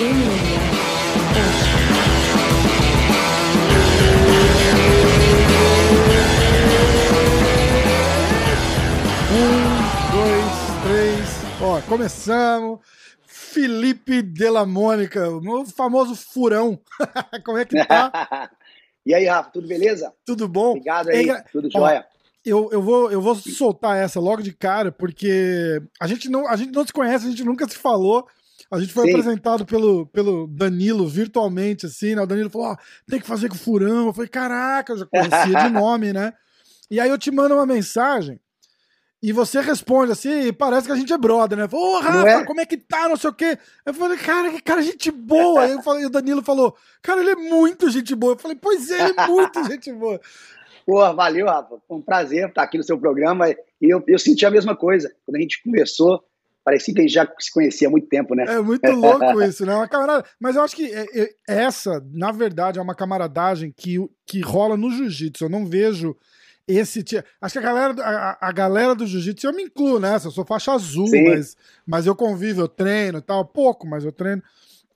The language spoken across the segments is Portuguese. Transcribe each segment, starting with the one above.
Um, dois, três. Ó, começamos. Felipe Della Mônica, o famoso furão. Como é que tá? e aí, Rafa, tudo beleza? Tudo bom? Obrigado aí, é, tudo jóia. Eu, eu, vou, eu vou soltar essa logo de cara, porque a gente, não, a gente não se conhece, a gente nunca se falou. A gente foi Sim. apresentado pelo, pelo Danilo virtualmente, assim, né? O Danilo falou: ó, oh, tem que fazer com o furão. Eu falei: caraca, eu já conhecia de nome, né? E aí eu te mando uma mensagem e você responde assim, e parece que a gente é brother, né? Ô, oh, Rafa, é? como é que tá? Não sei o quê. Eu falei, cara, que cara, gente boa. Aí eu falei, o Danilo falou, cara, ele é muito gente boa. Eu falei, pois é, ele é muito gente boa. Pô, valeu, Rafa. Foi um prazer estar aqui no seu programa. E eu, eu senti a mesma coisa. Quando a gente conversou, parecia que a gente já se conhecia há muito tempo, né? É muito louco isso, né? Uma camarada... Mas eu acho que é, é, essa, na verdade, é uma camaradagem que, que rola no jiu-jitsu. Eu não vejo esse tipo. Acho que a galera, a, a galera do jiu-jitsu, eu me incluo nessa, eu sou faixa azul, mas, mas eu convivo, eu treino tal, pouco, mas eu treino.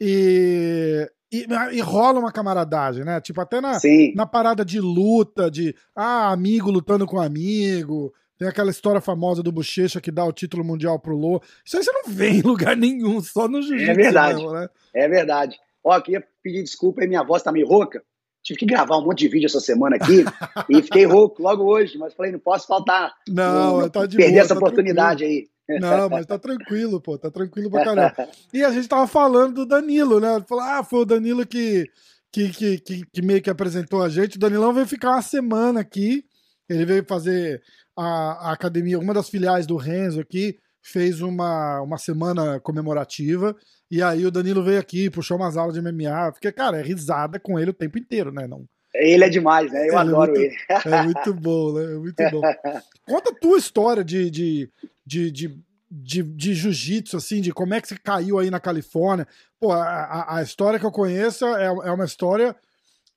E, e, e, rola uma camaradagem, né? Tipo, até na, na parada de luta, de ah, amigo lutando com amigo. Tem aquela história famosa do Bochecha que dá o título mundial pro Lô. Isso aí você não vê em lugar nenhum, só no jiu-jitsu. É verdade. Mesmo, né? É verdade. Ó, queria pedir desculpa aí, minha voz tá meio rouca tive que gravar um monte de vídeo essa semana aqui e fiquei rouco logo hoje, mas falei, não posso faltar. Não, não tá de perder boa, essa tá oportunidade tranquilo. aí. Não, mas tá tranquilo, pô, tá tranquilo pra caramba. E a gente tava falando do Danilo, né? Falou, ah, foi o Danilo que, que, que, que, que meio que apresentou a gente. O Danilão veio ficar uma semana aqui. Ele veio fazer a, a academia, uma das filiais do Renzo aqui, fez uma, uma semana comemorativa. E aí o Danilo veio aqui, puxou umas aulas de MMA. Porque, cara, é risada com ele o tempo inteiro, né? Não, ele é demais, né? Eu ele adoro é muito, ele. É muito bom, né? É muito bom. Conta a tua história de, de, de, de, de, de jiu-jitsu, assim, de como é que você caiu aí na Califórnia. Pô, a, a história que eu conheço é, é uma história.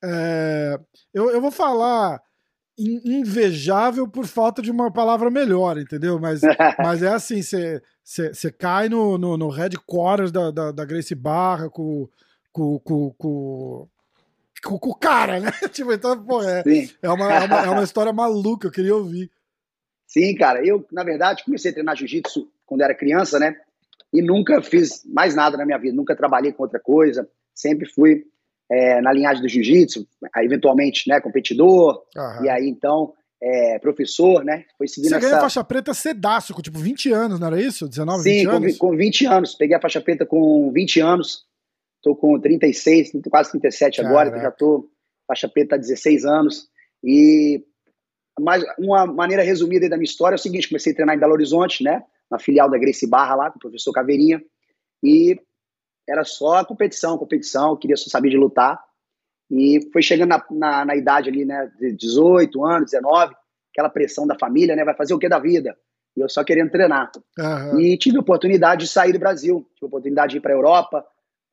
É, eu, eu vou falar invejável por falta de uma palavra melhor, entendeu? Mas, mas é assim, você cai no, no, no headquarters da, da, da Grace Barra com, com, com, com com, o cara, né? tipo, então, pô, é, é, uma, é, uma, é uma história maluca, eu queria ouvir. Sim, cara, eu, na verdade, comecei a treinar jiu-jitsu quando era criança, né? E nunca fiz mais nada na minha vida, nunca trabalhei com outra coisa, sempre fui é, na linhagem do jiu-jitsu, eventualmente, né, competidor, Aham. e aí então é, professor, né? Foi seguindo Você essa... ganhou faixa preta cedaço, com tipo 20 anos, não era isso? 19, Sim, 20 anos? Sim, com, com 20 anos. Peguei a faixa preta com 20 anos, tô com 36, quase 37 Caraca. agora, já tô faixa preta há 16 anos. E mas uma maneira resumida da minha história é o seguinte: comecei a treinar em Belo Horizonte, né? Na filial da Grace Barra lá, com o professor Caveirinha. E era só competição, competição, queria só saber de lutar. E foi chegando na, na, na, idade ali, né, de 18 anos, 19, aquela pressão da família, né, vai fazer o que da vida? E eu só querendo treinar. Uhum. E tive a oportunidade de sair do Brasil, tive a oportunidade de ir para a Europa,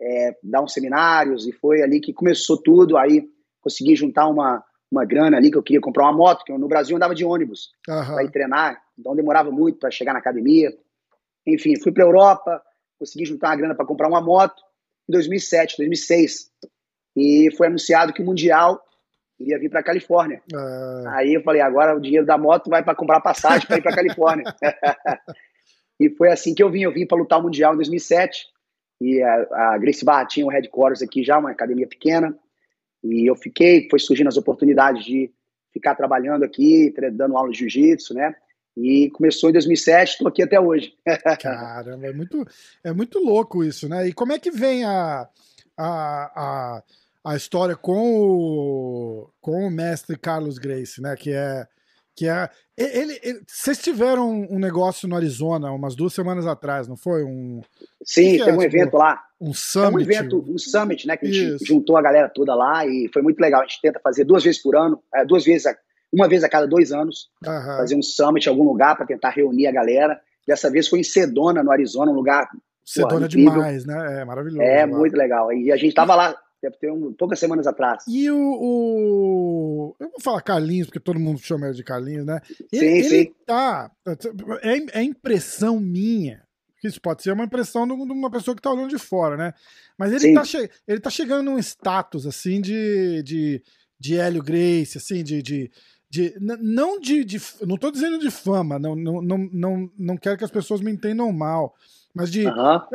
é, dar uns seminários, e foi ali que começou tudo. Aí consegui juntar uma, uma grana ali, que eu queria comprar uma moto, que eu, no Brasil eu andava de ônibus uhum. para ir treinar, então demorava muito para chegar na academia. Enfim, fui para a Europa, consegui juntar uma grana para comprar uma moto em 2007, 2006. E foi anunciado que o Mundial iria vir para Califórnia. Ah. Aí eu falei, agora o dinheiro da moto vai para comprar passagem para ir para Califórnia. e foi assim que eu vim. Eu vim para lutar o Mundial em 2007. E a, a Grace Barra tinha um headquarters aqui já, uma academia pequena. E eu fiquei, foi surgindo as oportunidades de ficar trabalhando aqui, dando aula de jiu-jitsu, né? E começou em 2007, estou aqui até hoje. Caramba, é muito, é muito louco isso, né? E como é que vem a, a, a, a história com o, com o mestre Carlos Grace, né? Que é. Que é ele, ele, vocês tiveram um negócio no Arizona umas duas semanas atrás, não foi? Um, Sim, teve é, um tipo, evento lá. Um summit. É um evento, um summit, né? Que a gente Isso. juntou a galera toda lá e foi muito legal. A gente tenta fazer duas vezes por ano, é, duas vezes, uma vez a cada dois anos, uhum. fazer um summit em algum lugar para tentar reunir a galera. Dessa vez foi em Sedona, no Arizona, um lugar. Sedona demais, né? É maravilhoso. É, lá. muito legal. E a gente tava lá deve ter um, poucas semanas atrás. E o, o, Eu vou falar Carlinhos, porque todo mundo chama ele de Carlinhos, né? Ele, sim, ele sim. tá. É, é impressão minha. Isso pode ser uma impressão de uma pessoa que está olhando de fora, né? Mas ele está che ele tá chegando num status, assim, de, de, de Hélio Grace, assim, de, de, de não de, de, não tô dizendo de fama, não, não, não, não, não quero que as pessoas me entendam mal, mas de,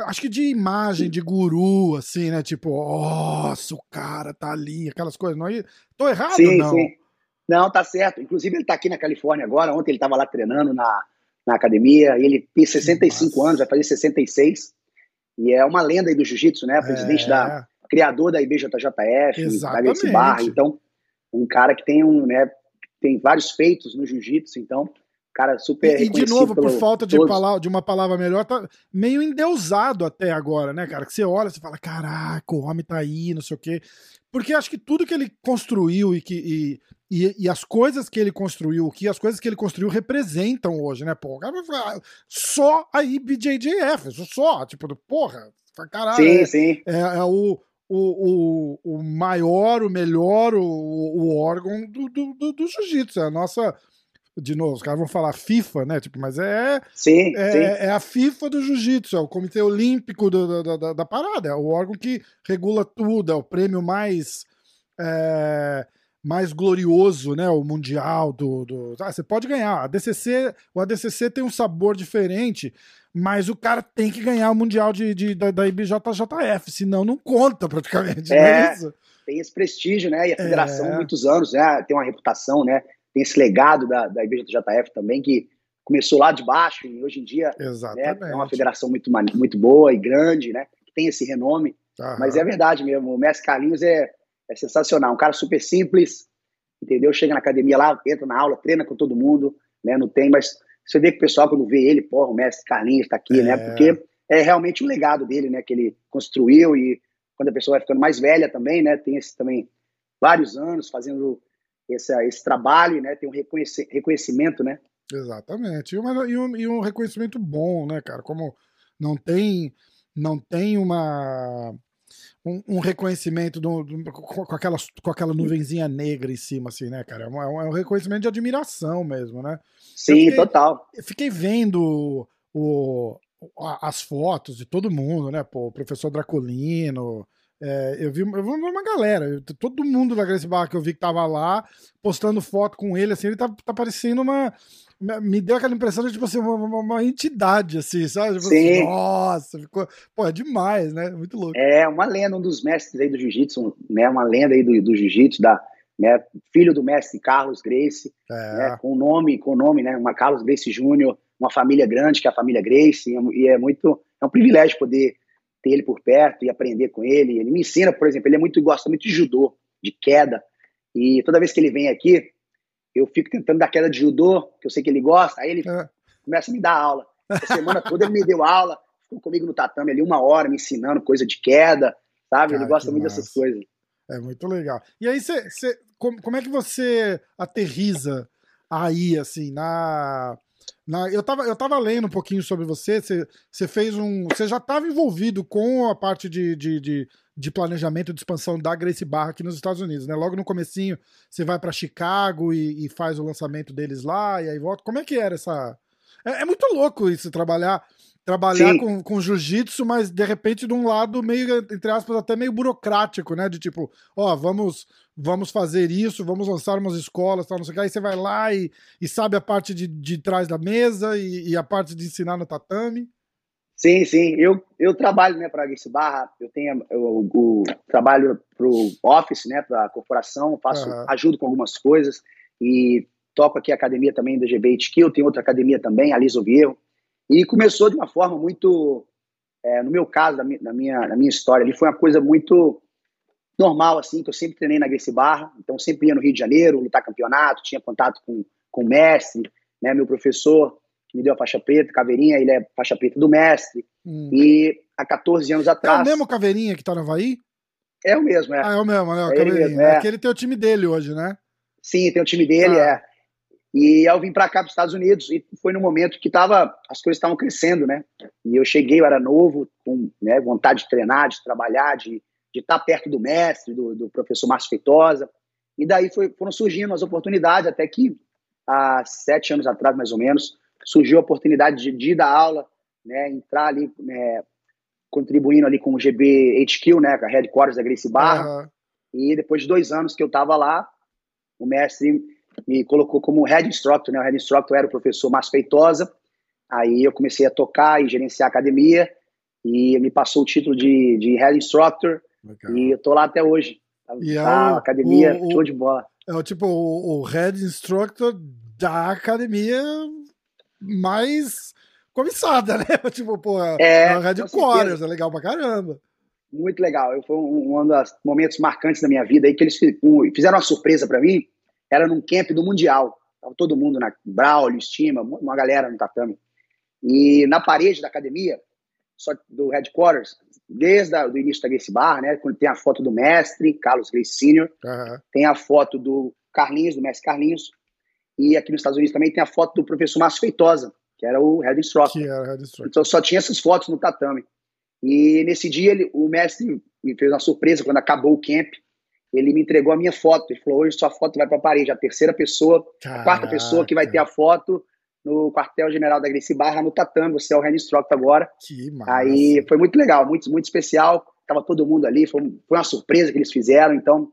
acho que de imagem, de guru, assim, né, tipo, nossa, o cara tá ali, aquelas coisas, não é, tô errado sim, não? Sim. Não, tá certo, inclusive ele tá aqui na Califórnia agora, ontem ele tava lá treinando na, na academia, ele tem 65 nossa. anos, vai fazer 66, e é uma lenda aí do jiu-jitsu, né, presidente é. da, criador da IBJJF, Exatamente. da Barra, então, um cara que tem um, né, tem vários feitos no jiu-jitsu, então, cara super E, e de novo, por falta de, palavra, de uma palavra melhor, tá meio endeusado até agora, né, cara? Que você olha, você fala, caraca, o homem tá aí, não sei o quê. Porque acho que tudo que ele construiu e que. E, e, e, as coisas que ele construiu, que as coisas que ele construiu representam hoje, né? Pô, o cara vai falar, só a IBJJF, só, tipo, porra, caralho. Sim, é, sim. É, é o, o, o, o maior, o melhor, o, o órgão do, do, do, do jiu-jitsu. É a nossa. De novo, os caras vão falar FIFA, né? Tipo, mas é. Sim, é, sim. é a FIFA do jiu-jitsu, é o Comitê Olímpico do, da, da, da, parada, é o órgão que regula tudo, é o prêmio mais. É, mais glorioso, né? O mundial do, do... Ah, você pode ganhar. A DCC, o ADCC tem um sabor diferente, mas o cara tem que ganhar o mundial de, de da, da IBJJF, senão não conta praticamente. É, é tem esse prestígio, né? E a federação é. muitos anos, né? Tem uma reputação, né? Tem esse legado da, da IBJJF também que começou lá de baixo e hoje em dia né, é uma federação muito, muito boa e grande, né? Que tem esse renome. Aham. Mas é verdade mesmo. O Mestre Carlinhos é é sensacional. Um cara super simples, entendeu? Chega na academia lá, entra na aula, treina com todo mundo, né? Não tem, mas você vê que o pessoal, quando vê ele, porra, o mestre Carlinhos está aqui, né? é. né? Porque é realmente um legado dele, né? Que ele construiu e quando a pessoa vai ficando mais velha também, né? Tem esse também vários anos fazendo esse, esse trabalho, né? Tem um reconhecimento, né? Exatamente. E, uma, e, um, e um reconhecimento bom, né, cara? Como não tem, não tem uma um, um reconhecimento do, do, com, aquela, com aquela nuvenzinha negra em cima, assim, né, cara? É um, é um reconhecimento de admiração mesmo, né? Sim, fiquei, total. Eu fiquei vendo o, as fotos de todo mundo, né? Pô, o professor Draculino. É, eu, vi, eu vi uma galera, todo mundo da Grace Barra que eu vi que tava lá, postando foto com ele, assim, ele tá, tá parecendo uma, me deu aquela impressão de tipo assim, uma, uma, uma entidade, assim, sabe? Tipo assim, Sim. Assim, nossa, ficou. Pô, é demais, né? Muito louco. É uma lenda, um dos mestres aí do jiu-jitsu, né? Uma lenda aí do, do jiu-jitsu, da, né? Filho do mestre Carlos Grace, é. né? com nome, com nome, né? Uma Carlos Grace Júnior, uma família grande que é a família Grace, e é muito. É um privilégio poder ter ele por perto e aprender com ele. Ele me ensina, por exemplo, ele é muito gosta muito de judô, de queda. E toda vez que ele vem aqui, eu fico tentando dar queda de judô, que eu sei que ele gosta, aí ele é. começa a me dar aula. A semana toda ele me deu aula, ficou comigo no tatame ali uma hora, me ensinando coisa de queda, sabe? Cara, ele gosta muito massa. dessas coisas. É muito legal. E aí, cê, cê, como, como é que você aterriza aí, assim, na... Na, eu, tava, eu tava lendo um pouquinho sobre você, você, você fez um. Você já estava envolvido com a parte de, de, de, de planejamento de expansão da Grace Barra aqui nos Estados Unidos, né? Logo no comecinho, você vai para Chicago e, e, faz o lançamento deles lá e aí volta. Como é que era essa? É, é muito louco isso trabalhar trabalhar com, com jiu-jitsu, mas de repente de um lado meio entre aspas até meio burocrático, né? De tipo, ó, vamos vamos fazer isso, vamos lançar umas escolas, tal, não sei o que. Aí você vai lá e, e sabe a parte de, de trás da mesa e, e a parte de ensinar no tatame. Sim, sim. Eu, eu trabalho né, para a Barra, eu tenho eu, eu trabalho para o Office, né, para a corporação, faço, uhum. ajudo com algumas coisas e toco aqui a academia também da GBHQ, eu tenho outra academia também, a Liso Vierro. E começou de uma forma muito, é, no meu caso, na minha, na minha, na minha história, ali foi uma coisa muito normal, assim, que eu sempre treinei na Grace Barra, então sempre ia no Rio de Janeiro, lutar campeonato, tinha contato com, com o mestre, né, meu professor, que me deu a faixa preta, Caveirinha, ele é faixa preta do mestre. Hum. E há 14 anos atrás. É o mesmo Caveirinha que tá no Havaí? É o mesmo, é. Ah, é o mesmo, é o é Caveirinha. Mesmo, é. Aquele tem o time dele hoje, né? Sim, tem o time dele, ah. é. E eu vim para cá, para os Estados Unidos, e foi no momento que tava, as coisas estavam crescendo, né? E eu cheguei, eu era novo, com né, vontade de treinar, de trabalhar, de, estar perto do mestre, do, do professor Márcio Feitosa. E daí foi, foram surgindo as oportunidades, até que há sete anos atrás, mais ou menos, surgiu a oportunidade de, de dar aula né, entrar ali, né, contribuindo ali com o GB HQ, né, com a Headquarters da Gracie Barra. Uhum. E depois de dois anos que eu estava lá, o mestre me colocou como Head Instructor, né? O Head Instructor era o professor Márcio Feitosa. Aí eu comecei a tocar e gerenciar a academia e me passou o título de, de Head Instructor Legal. e eu tô lá até hoje. E é tá, o, academia, o, show de bola. É o tipo o, o Head Instructor da academia mais comissada, né? Tipo, pô, é, é Red Quarters, é legal pra caramba. Muito legal. Eu, foi um, um dos momentos marcantes da minha vida aí que eles fizeram uma surpresa para mim. Era num camp do Mundial. Tava todo mundo na Braulio, Estima, uma galera no tatame. E na parede da academia, só do headquarters, desde o início da Grace Bar, né? Quando tem a foto do mestre, Carlos Grace Sr., uhum. tem a foto do Carlinhos, do mestre Carlinhos, e aqui nos Estados Unidos também tem a foto do professor Márcio Feitosa, que era o head instructor. Que era o head instructor. Então só tinha essas fotos no tatame. E nesse dia ele, o mestre me fez uma surpresa quando acabou o camp. Ele me entregou a minha foto. Ele falou: hoje sua foto vai para a parede. A terceira pessoa, Caraca. a quarta pessoa que vai ter a foto no quartel-general da Gracie Barra, no tatame. Você é o head instructor agora. Que massa. Aí foi muito legal, muito, muito especial. Tava todo mundo ali. Foi, foi uma surpresa que eles fizeram. Então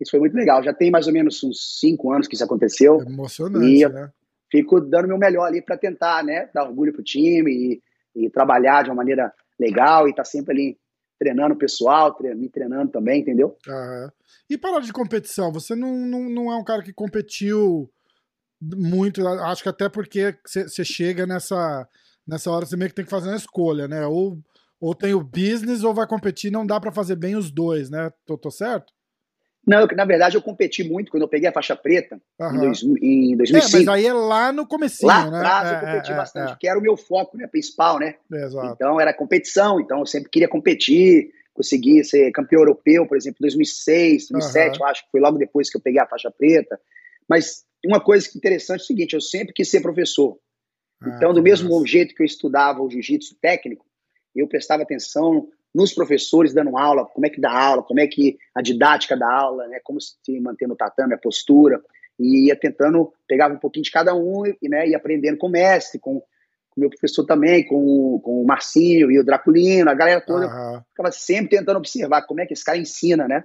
isso foi muito legal. Já tem mais ou menos uns cinco anos que isso aconteceu. É emocionante, e né? Fico dando meu melhor ali para tentar, né, dar orgulho pro time e, e, trabalhar de uma maneira legal e tá sempre ali treinando o pessoal, tre me treinando também, entendeu? Uhum. E para de competição, você não, não, não é um cara que competiu muito, acho que até porque você chega nessa, nessa hora, você meio que tem que fazer uma escolha, né? Ou, ou tem o business ou vai competir, não dá para fazer bem os dois, né? Tô, tô certo? Não, na verdade eu competi muito quando eu peguei a faixa preta uhum. em, dois, em 2005. É, mas aí é lá no comecinho, lá né? atrás eu é, competi é, bastante, é. que era o meu foco né, principal, né? Exato. Então era competição, então eu sempre queria competir, conseguir ser campeão europeu, por exemplo, em 2006, 2007, uhum. eu acho que foi logo depois que eu peguei a faixa preta. Mas uma coisa que interessante é o seguinte, eu sempre quis ser professor. Ah, então, do mesmo massa. jeito que eu estudava o jiu-jitsu técnico, eu prestava atenção nos professores dando aula, como é que dá aula, como é que a didática da aula, né, como se manter no tatame, a postura, e ia tentando, pegava um pouquinho de cada um e né, ia aprendendo com o mestre, com o meu professor também, com, com o Marcinho e o Draculino, a galera toda, uhum. ficava sempre tentando observar como é que esse cara ensina, né,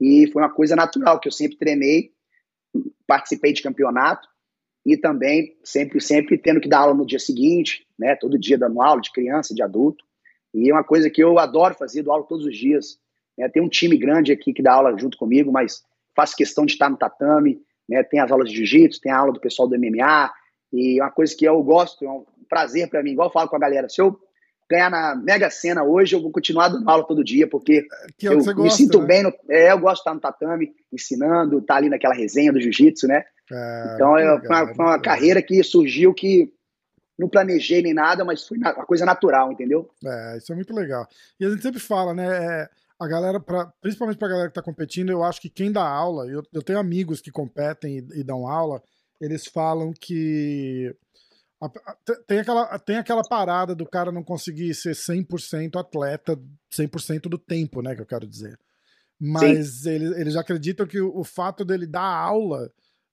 e foi uma coisa natural, que eu sempre treinei, participei de campeonato, e também sempre, sempre tendo que dar aula no dia seguinte, né, todo dia dando aula de criança, de adulto, e é uma coisa que eu adoro fazer, dou aula todos os dias. Né? Tem um time grande aqui que dá aula junto comigo, mas faço questão de estar no tatame. Né? Tem as aulas de jiu-jitsu, tem a aula do pessoal do MMA. E é uma coisa que eu gosto, é um prazer para mim. Igual eu falo com a galera, se eu ganhar na Mega Sena hoje, eu vou continuar dando aula todo dia, porque é eu me gosta, sinto né? bem. No, é, eu gosto de estar no tatame, ensinando, estar tá ali naquela resenha do jiu-jitsu, né? É, então, é, foi uma, foi uma carreira que surgiu que não planejei nem nada, mas foi uma coisa natural, entendeu? É, isso é muito legal. E a gente sempre fala, né? É, a galera, pra, principalmente pra galera que tá competindo, eu acho que quem dá aula, eu, eu tenho amigos que competem e, e dão aula, eles falam que a, a, tem, aquela, tem aquela parada do cara não conseguir ser 100% atleta 100% do tempo, né? Que eu quero dizer. Mas eles, eles acreditam que o, o fato dele dar aula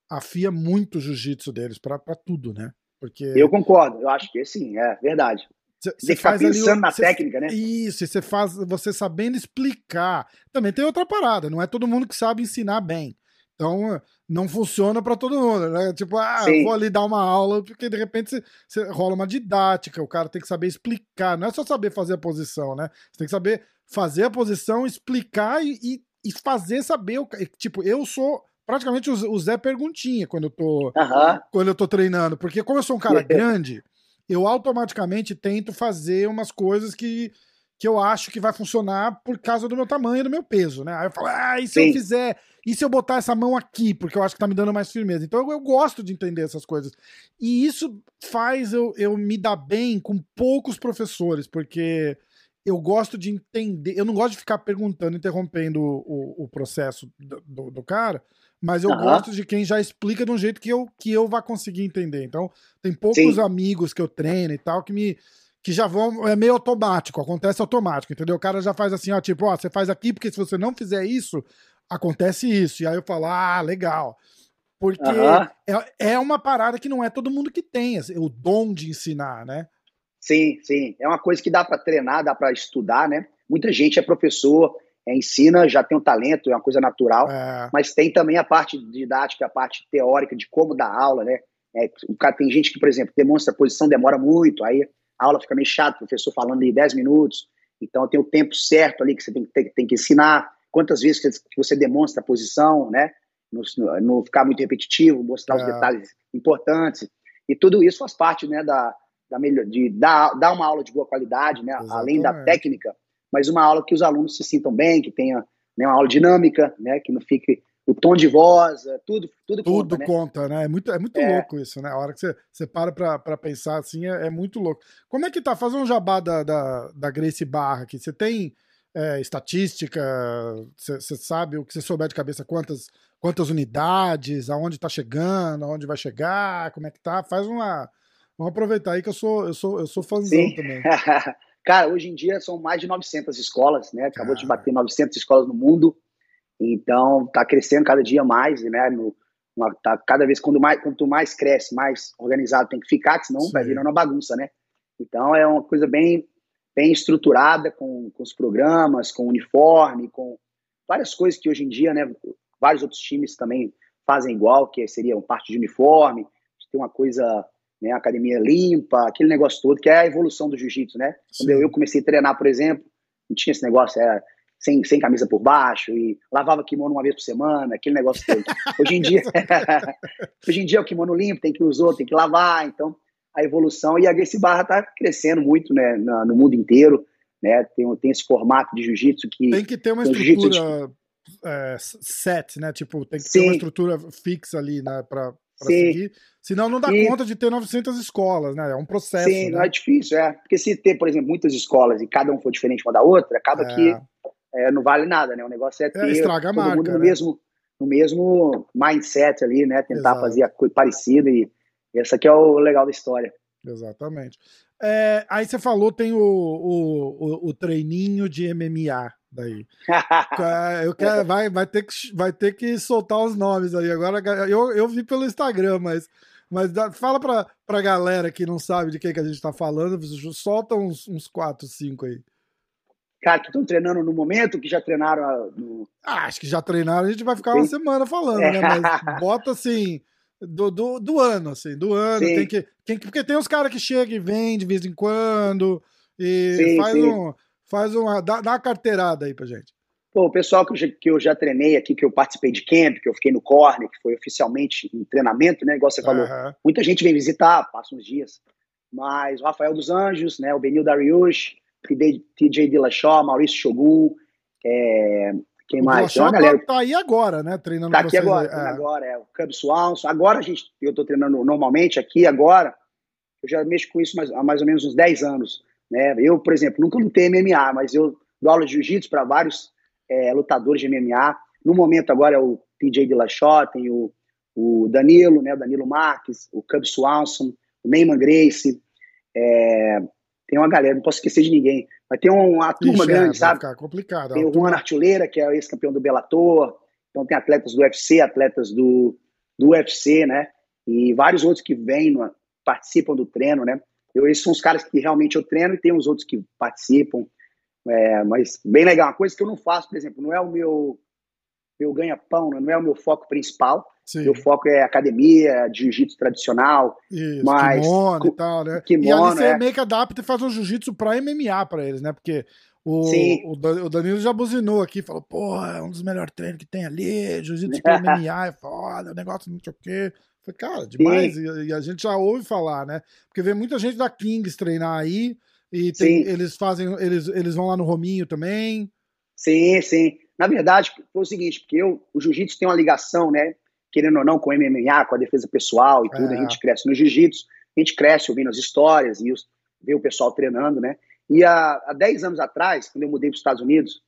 afia muito o jiu-jitsu deles para tudo, né? Porque... Eu concordo, eu acho que sim, é verdade. Você ficar pensando na cê, técnica, né? Isso, você faz, você sabendo explicar. Também tem outra parada, não é todo mundo que sabe ensinar bem. Então, não funciona para todo mundo, né? Tipo, ah, vou ali dar uma aula, porque de repente você, rola uma didática, o cara tem que saber explicar, não é só saber fazer a posição, né? Você tem que saber fazer a posição, explicar e, e, e fazer saber. Tipo, eu sou praticamente o Zé Perguntinha quando eu tô, uhum. quando eu tô treinando. Porque como eu sou um cara grande, eu automaticamente tento fazer umas coisas que, que eu acho que vai funcionar por causa do meu tamanho e do meu peso, né? Aí eu falo, ah, e se Sim. eu fizer? E se eu botar essa mão aqui? Porque eu acho que tá me dando mais firmeza. Então eu, eu gosto de entender essas coisas. E isso faz eu, eu me dar bem com poucos professores, porque eu gosto de entender. Eu não gosto de ficar perguntando, interrompendo o, o processo do, do, do cara, mas eu uhum. gosto de quem já explica de um jeito que eu, que eu vá conseguir entender. Então, tem poucos Sim. amigos que eu treino e tal que me que já vão é meio automático, acontece automático, entendeu? O cara já faz assim, ó, tipo, ó, você faz aqui porque se você não fizer isso, acontece isso. E aí eu falo: "Ah, legal". Porque uhum. é, é uma parada que não é todo mundo que tem assim, o dom de ensinar, né? Sim, sim. É uma coisa que dá para treinar, dá para estudar, né? Muita gente é professor, é, ensina, já tem um talento, é uma coisa natural, é. mas tem também a parte didática, a parte teórica de como dar aula, né? É, o cara, tem gente que, por exemplo, demonstra a posição, demora muito, aí a aula fica meio chata, o professor falando ali 10 minutos, então tem o tempo certo ali que você tem, tem, tem que ensinar, quantas vezes que você demonstra a posição, né? Não, ficar muito repetitivo, mostrar é. os detalhes importantes, e tudo isso faz parte, né, da, da melhor, de dar, dar uma aula de boa qualidade, né? Além da técnica, mas uma aula que os alunos se sintam bem, que tenha né, uma aula dinâmica, né, que não fique o tom de voz, é, tudo, tudo, tudo conta, né? conta, né? É muito, é muito é. louco isso, né? A hora que você, você para pra, pra pensar assim, é, é, muito louco. Como é que tá? Faz um jabá da, da, da Grace Barra aqui. Você tem é, estatística? Você, você sabe o que você souber de cabeça quantas, quantas unidades, aonde tá chegando, aonde vai chegar, como é que tá? Faz uma. Vamos aproveitar aí que eu sou, eu sou, eu sou fãzão Sim. também. Cara, hoje em dia são mais de 900 escolas, né? Acabou de bater 900 escolas no mundo. Então, tá crescendo cada dia mais, né? No, tá cada vez quando mais, quanto mais cresce, mais organizado tem que ficar, senão Sim. vai virando uma bagunça, né? Então, é uma coisa bem, bem estruturada com, com os programas, com uniforme, com várias coisas que hoje em dia, né? Vários outros times também fazem igual, que seria parte de uniforme, tem uma coisa né, academia limpa, aquele negócio todo, que é a evolução do jiu-jitsu, né? Quando eu, comecei a treinar, por exemplo, não tinha esse negócio, era sem, sem camisa por baixo e lavava kimono uma vez por semana, aquele negócio todo. Hoje em dia, hoje em dia é o kimono limpo, tem que usar, tem que lavar, então a evolução e a Gracie Barra está crescendo muito, né, no mundo inteiro, né? Tem, tem esse formato de jiu-jitsu que tem que ter uma estrutura de... é, set, né? Tipo, tem que Sim. ter uma estrutura fixa ali, né, para seguir. Senão não dá e... conta de ter 900 escolas, né? É um processo. Sim, né? não é difícil, é. Porque se ter, por exemplo, muitas escolas e cada um for diferente uma da outra, acaba é. que é, não vale nada, né? O negócio é, é ter é, estraga a marca, mundo no, né? mesmo, no mesmo mindset ali, né? Tentar Exato. fazer a coisa parecida e, e essa aqui é o legal da história. Exatamente. É, aí você falou, tem o, o, o, o treininho de MMA daí. Eu quero, vai, vai, ter que, vai ter que soltar os nomes aí. Agora, eu, eu vi pelo Instagram, mas, mas dá, fala pra, pra galera que não sabe de quem que a gente tá falando, solta uns, uns 4, 5 aí. Cara, que estão treinando no momento, que já treinaram no... Ah, acho que já treinaram, a gente vai ficar Sim. uma semana falando, é. né? Mas bota assim, do, do, do ano, assim, do ano. Tem que, tem que, porque tem uns caras que chegam e vêm de vez em quando e sim, faz sim. um Faz uma. Dá, dá uma carteirada aí pra gente. Pô, o pessoal que eu, já, que eu já treinei aqui, que eu participei de camp, que eu fiquei no corner, que foi oficialmente em treinamento, né? Igual você falou. Uhum. Muita gente vem visitar, passa uns dias. Mas o Rafael dos Anjos, né? O Benil Dariush, TJ Dillashaw, Maurício Shogun, é, quem o mais? Tem uma galera... tá, tá aí agora, né? Treinando tá aqui agora, é. agora, é. O Cub Swanson. Agora a gente, eu tô treinando normalmente aqui agora. Eu já mexo com isso mais, há mais ou menos uns 10 anos. Né? Eu, por exemplo, nunca lutei MMA, mas eu dou aula de jiu-jitsu para vários é, lutadores de MMA. No momento agora é o TJ Dillashaw, tem o, o Danilo, né, o Danilo Marques, o Cub Swanson, o Neyman Grace, é, tem uma galera, não posso esquecer de ninguém, mas tem uma turma Ixi, é, grande, é, sabe? Ficar complicado. Tem o Juan Artuleira, que é ex-campeão do Bellator, então tem atletas do UFC, atletas do, do UFC, né, e vários outros que vêm, participam do treino, né, eu, esses são os caras que realmente eu treino e tem os outros que participam. É, mas bem legal, uma coisa que eu não faço, por exemplo, não é o meu, meu ganha-pão, né? não é o meu foco principal. Sim. Meu foco é academia, jiu-jitsu tradicional. Isso, mas, kimono e tal, né? Kimono, e ali você é. meio que adapta e faz um jiu-jitsu pra MMA pra eles, né? Porque o, o, Danilo já buzinou aqui, falou, pô, é um dos melhores treinos que tem ali, jiu-jitsu pra MMA é foda, o negócio não sei o quê. Falei, cara, demais. E, e, a gente já ouve falar, né? Porque vem muita gente da Kings treinar aí. E tem, eles fazem, eles, eles vão lá no Rominho também. Sim, sim. Na verdade, foi o seguinte, porque eu, o jiu-jitsu tem uma ligação, né? Querendo ou não, com o MMA, com a defesa pessoal e tudo. É. A gente cresce no jiu-jitsu, a gente cresce ouvindo as histórias e os, vê o pessoal treinando, né? E há, há 10 anos atrás, quando eu mudei para os Estados Unidos,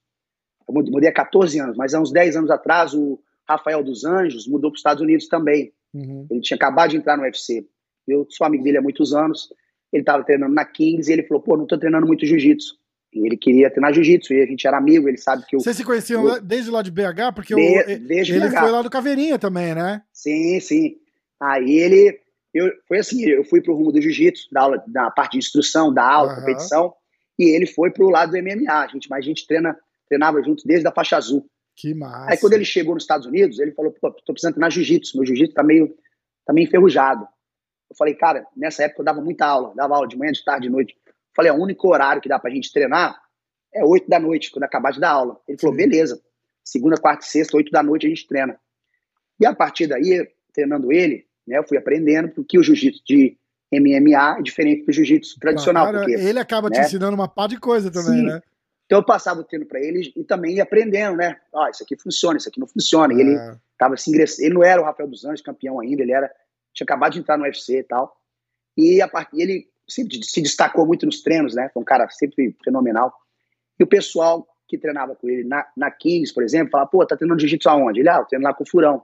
eu mudei há 14 anos, mas há uns 10 anos atrás, o Rafael dos Anjos mudou para os Estados Unidos também. Uhum. Ele tinha acabado de entrar no UFC. Eu sou amigo dele há muitos anos. Ele estava treinando na Kings e ele falou: pô, não estou treinando muito jiu-jitsu. E ele queria treinar jiu-jitsu e a gente era amigo, ele sabe que eu. Vocês se conheciam eu, desde lá de BH? Porque de, o, desde ele BH. foi lá do Caveirinha também, né? Sim, sim. Aí ele eu, foi assim, eu fui pro rumo do jiu-jitsu, da aula, da parte de instrução, da aula, uhum. competição, e ele foi pro lado do MMA, a gente, mas a gente treina, treinava juntos desde a faixa azul. Que massa. Aí quando ele chegou nos Estados Unidos, ele falou, pô, tô precisando treinar jiu-jitsu, meu jiu-jitsu tá meio, tá meio enferrujado. Eu falei, cara, nessa época eu dava muita aula, dava aula de manhã, de tarde, de noite. Eu falei, o único horário que dá pra gente treinar é 8 da noite, quando acabar de dar aula. Ele falou, Sim. beleza. Segunda, quarta e sexta, 8 da noite a gente treina. E a partir daí, treinando ele, né, eu fui aprendendo porque o jiu-jitsu de MMA é diferente do jiu-jitsu tradicional. Cara, porque, ele acaba né, te ensinando uma pá de coisa também, Sim. né? Então eu passava o treino para ele e também ia aprendendo, né? Ó, oh, isso aqui funciona, isso aqui não funciona. E ele é. tava se ingressando. Ele não era o Rafael dos Anjos, campeão ainda, ele era tinha acabado de entrar no UFC e tal. E a part... ele sempre se destacou muito nos treinos, né? Foi um cara sempre fenomenal. E o pessoal que treinava com ele na, na Kings, por exemplo, falava, pô, tá treinando jiu-jitsu aonde? Ele, ah, eu treino lá com o Furão.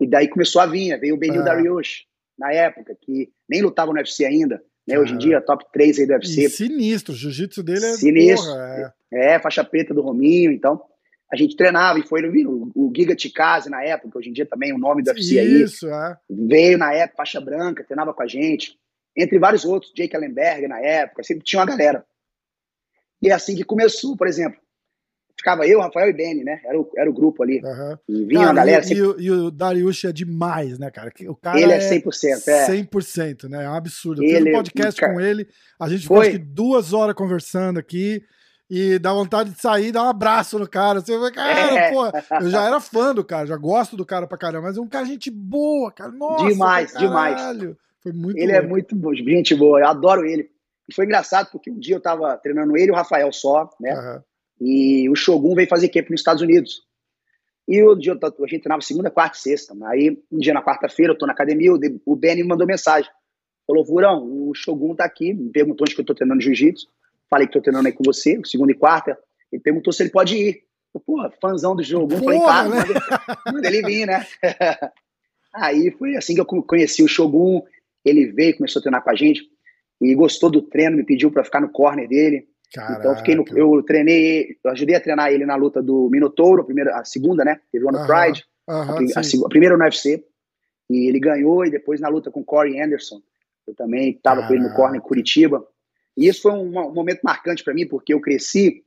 E daí começou a vir, veio o Benil é. Dariush, na época, que nem lutava no UFC ainda, né? Hoje em dia, top 3 aí do UFC. E sinistro, o jiu-jitsu dele é sinistro. Porra, é. é. faixa preta do Rominho, então a gente treinava e foi o, o Giga Tikase na época, hoje em dia também o nome do UFC Isso, aí. É. Veio na época, faixa branca, treinava com a gente, entre vários outros, Jake Ellenberg na época, sempre tinha uma galera. E é assim que começou, por exemplo, ficava eu, Rafael e Benny, né? Era o, era o grupo ali. Uhum. E vinha cara, a galera. E, sempre... e, o Dariush é demais, né, cara? O cara ele é 100%. É 100%, né? É um absurdo. Eu ele, fiz um podcast cara... com ele, a gente ficou acho que duas horas conversando aqui. E dá vontade de sair dar um abraço no cara. Você vai, cara, é. pô, eu já era fã do cara, já gosto do cara pra caramba, mas é um cara gente boa, cara. Nossa, demais, demais. Foi muito Ele é muito bom, gente boa, eu adoro ele. E foi engraçado porque um dia eu tava treinando ele e o Rafael só, né? Uhum. E o Shogun veio fazer camp nos Estados Unidos. E o dia a gente treinava segunda, quarta e sexta. Aí, um dia na quarta-feira, eu tô na academia, o Benny me mandou mensagem. Falou, Vurão, o Shogun tá aqui, me perguntou onde que eu tô treinando jiu-jitsu. Falei que tô treinando aí com você, segunda e quarta. Ele perguntou se ele pode ir. Eu, pô, fãzão do Shogun. Porra, falei, cara, né? manda, manda ele vir, né? aí foi assim que eu conheci o Shogun. Ele veio, começou a treinar com a gente e gostou do treino, me pediu para ficar no corner dele. Caraca. Então fiquei no, eu treinei, eu ajudei a treinar ele na luta do Minotouro, a, primeira, a segunda, né? Teve o no Pride, a, a, a, primeira no UFC. E ele ganhou, e depois na luta com Corey Anderson, eu também estava com ele no corner em Curitiba. E isso foi um, um momento marcante para mim, porque eu cresci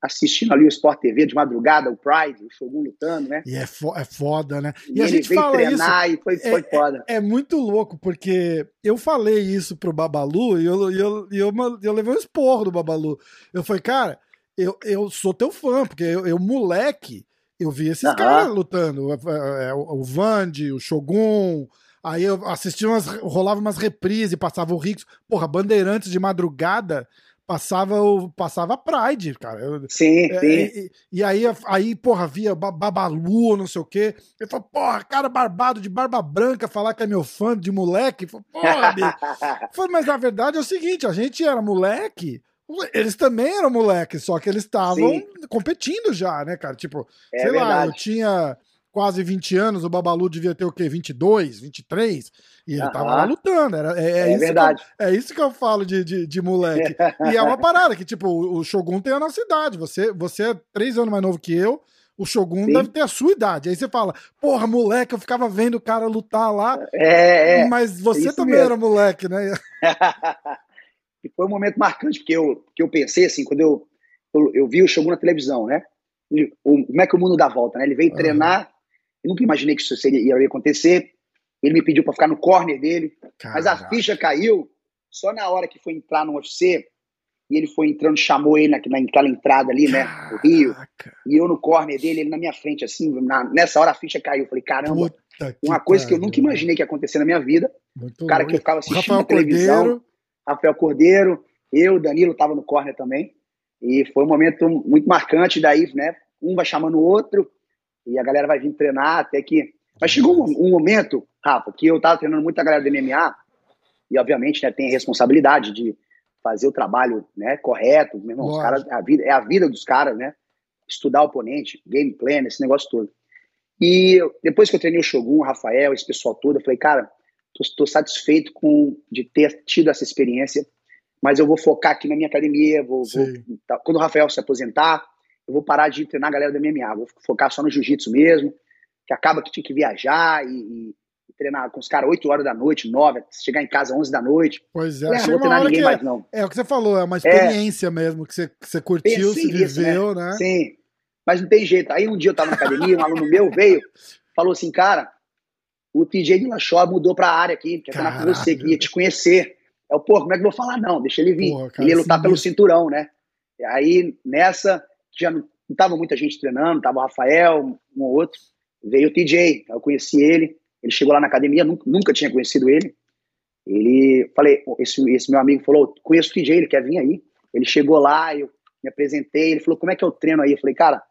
assistindo ali o Sport TV de madrugada, o Pride, o Shogun lutando, né? E é, fo é foda, né? E, e a gente veio fala treinar isso, e foi, é, foi foda. É, é, muito louco, porque eu falei isso pro Babalu e eu, eu, eu, eu, eu levei um esporro do Babalu. Eu falei, cara, eu, eu sou teu fã, porque eu, eu moleque, eu vi esses caras lutando. É, é, o Vande, o Shogun, Aí eu assistia umas, rolava umas reprises, passava o Ricos. Porra, Bandeirantes de madrugada passava o passava Pride, cara. Eu, sim, é, sim. E, e, aí, aí, porra, via Babalu, não sei o quê. Ele falou, porra, cara barbado de barba branca falar que é meu fã de moleque. Falei, porra, falei, mas na verdade é o seguinte, a gente era moleque, eles também eram moleque, só que eles estavam competindo já, né, cara? Tipo, é sei verdade. lá, eu tinha quase 20 anos, o Babalu devia ter o quê? 22, 23? E ele uhum. tava lá lutando. Era, é, é, é isso verdade. Eu, é isso que eu falo de, de, de moleque. e é uma parada que, tipo, o, Shogun tem a nossa idade. Você, você é três anos mais novo que eu. O Shogun Sim. deve ter a sua idade. Aí você fala, porra, moleque, eu ficava vendo o cara lutar lá. É, é. Mas você também mesmo. era moleque, né? e foi um momento marcante, porque eu, que eu pensei assim, quando eu, eu, eu vi o Shogun na televisão, né? O, como é que o mundo dá volta, né? Ele veio treinar eu nunca imaginei que isso seria, ia acontecer. Ele me pediu para ficar no corner dele, Caraca. mas a ficha caiu só na hora que foi entrar no UFC. E ele foi entrando, chamou ele naquela, naquela entrada ali, né? No Rio. E eu no corner dele, ele na minha frente, assim. Na, nessa hora a ficha caiu. Eu falei, caramba, uma coisa que eu nunca imaginei que ia acontecer na minha vida. Muito o cara que eu ficava assistindo na televisão. Cordeiro. Rafael Cordeiro, eu, Danilo, tava no corner também. E foi um momento muito marcante. Daí, né? Um vai chamando o outro e a galera vai vir treinar até que. Mas chegou um, um momento, Rafa, que eu tava treinando muita galera do MMA, e obviamente né, tem a responsabilidade de fazer o trabalho né, correto. Meu irmão, os caras, a vida, é a vida dos caras, né? Estudar o oponente, game plan, esse negócio todo. E depois que eu treinei o Shogun, o Rafael, esse pessoal todo, eu falei, cara, tô, satisfeito com de ter tido essa experiência, mas eu vou focar aqui na minha academia, vou, vou tá, quando o Rafael se aposentar, eu vou parar de treinar a galera da MMA, vou focar só no jiu-jitsu mesmo, que acaba que tinha que viajar e, e treinar com os caras 8 horas da noite, 9, chegar em casa 11 da noite. Pois é, é não vou treinar ninguém é, mais, não. É o que você falou, é uma experiência é, mesmo, que você, que você curtiu, se viveu, né? né? Sim, mas não tem jeito. Aí um dia eu tava na academia, um aluno meu veio, falou assim, cara, o TJ de Lachó mudou pra área aqui, quer treinar com você, queria te conhecer. É o pô, como é que eu vou falar? Não, deixa ele vir. Porra, cara, ele ia lutar pelo cinturão, né? E aí, nessa, já não, não tava muita gente treinando, tava o Rafael, um ou outro. Veio o TJ, eu conheci ele. Ele chegou lá na academia, nunca, nunca tinha conhecido ele. Ele, falei, esse, esse meu amigo falou, conheço o TJ, ele quer vir aí. Ele chegou lá, eu me apresentei, ele falou, como é que é o treino aí? Eu falei, cara,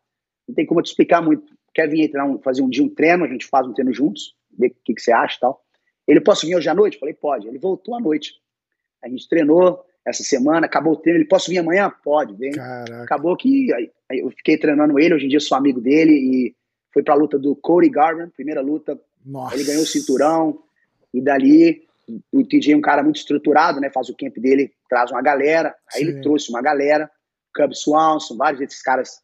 não tem como eu te explicar muito. Quer vir aí treinar, fazer um dia um treino, a gente faz um treino juntos, ver o que, que você acha e tal. Ele, posso vir hoje à noite? Eu falei, pode. Ele voltou à noite. A gente treinou essa semana, acabou o treino. Ele, posso vir amanhã? Pode, vem. Caraca. Acabou que aí, eu fiquei treinando ele, hoje em dia sou amigo dele e foi pra luta do Cody Garvin, primeira luta. Nossa. Ele ganhou o cinturão e dali o TJ é um cara muito estruturado, né? Faz o camp dele, traz uma galera. Aí Sim. ele trouxe uma galera, Cub Swanson, vários desses caras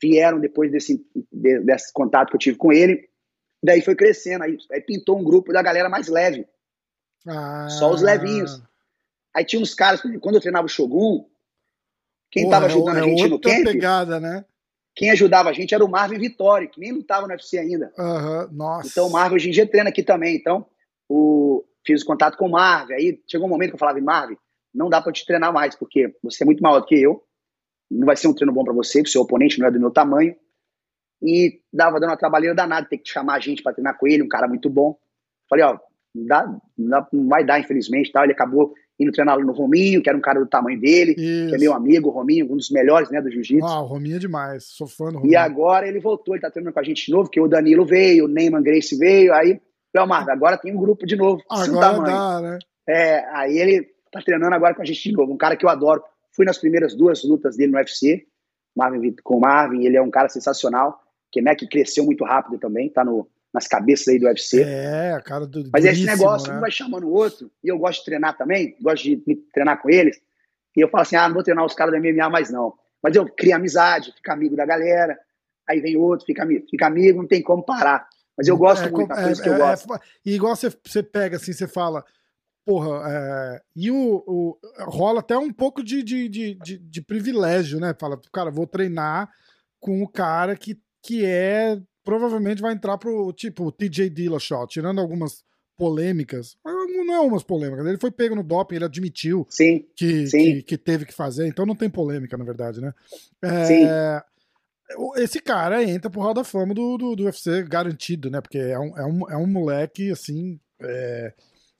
vieram depois desse, desse contato que eu tive com ele. Daí foi crescendo, aí, aí pintou um grupo da galera mais leve. Ah. Só os levinhos. Aí tinha uns caras, quando eu treinava o Shogun, quem Porra, tava é ajudando é, a gente no camp. Pegada, né? Quem ajudava a gente era o Marvin Vitória, que nem lutava no UFC ainda. Uhum, nossa. Então o Marvin hoje em dia treina aqui também. Então, o, fiz contato com o Marvin. Aí chegou um momento que eu falava, Marvin, não dá para te treinar mais, porque você é muito maior do que eu. Não vai ser um treino bom para você, porque o seu oponente não é do meu tamanho e dava dando uma trabalheira danada, ter que chamar a gente para treinar com ele, um cara muito bom. Falei, ó, não, dá, não, vai dar, infelizmente, tal. Ele acabou indo treinar no Rominho, que era um cara do tamanho dele, Isso. que é meu amigo, o Rominho, um dos melhores, né, do jiu-jitsu. Ah, o Rominho é demais, sou fã do Rominho. E agora ele voltou, ele tá treinando com a gente de novo, que o Danilo veio, o Neyman Grace veio, aí, Leomar, agora tem um grupo de novo, agora dá, né? É, aí ele tá treinando agora com a gente de novo, um cara que eu adoro. Fui nas primeiras duas lutas dele no UFC, Marvin, com o Marvin, ele é um cara sensacional que, né, que cresceu muito rápido também, tá no, nas cabeças aí do UFC. É, cara do Mas esse negócio, né? um vai chamando o outro, e eu gosto de treinar também, gosto de treinar com eles, e eu falo assim, ah, não vou treinar os caras da MMA mais não. Mas eu crio amizade, fico amigo da galera, aí vem outro, fica amigo, fica amigo não tem como parar. Mas eu gosto é, muito, é, coisa que eu é, gosto. É, e igual você, você pega assim, você fala, porra, é, e o, o, rola até um pouco de, de, de, de, de privilégio, né? Fala, cara, vou treinar com o cara que que é provavelmente vai entrar pro tipo o TJ Dillashaw, tirando algumas polêmicas, não é umas polêmicas, ele foi pego no doping, ele admitiu sim, que, sim. que, que, teve que fazer, então não tem polêmica, na verdade, né? É, sim. Esse cara entra pro Hall da Fama do, do, do, UFC garantido, né? Porque é um, é um, é um moleque, assim, é,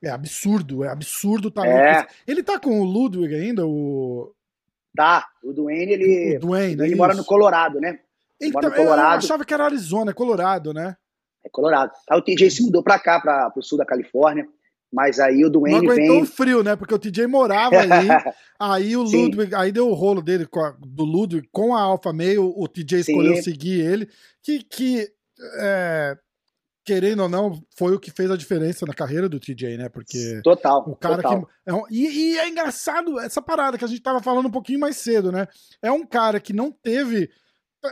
é absurdo, é absurdo talento. É. Ele tá com o Ludwig ainda, o... Tá, o Duane, ele, o Duane, ele é mora no Colorado, né? Então, Eu achava que era Arizona, é Colorado, né? É Colorado. Aí o TJ se mudou pra cá, pra, pro sul da Califórnia. Mas aí o Duane Não aguentou vem... o frio, né? Porque o TJ morava aí. aí o Ludwig, aí deu o rolo dele a, do Ludwig com a Alfa Meio. O TJ escolheu Sim. seguir ele. Que, que é, querendo ou não, foi o que fez a diferença na carreira do TJ, né? Porque. Total. O cara total. que. É um, e, e, é engraçado essa parada que a gente tava falando um pouquinho mais cedo, né? É um cara que não teve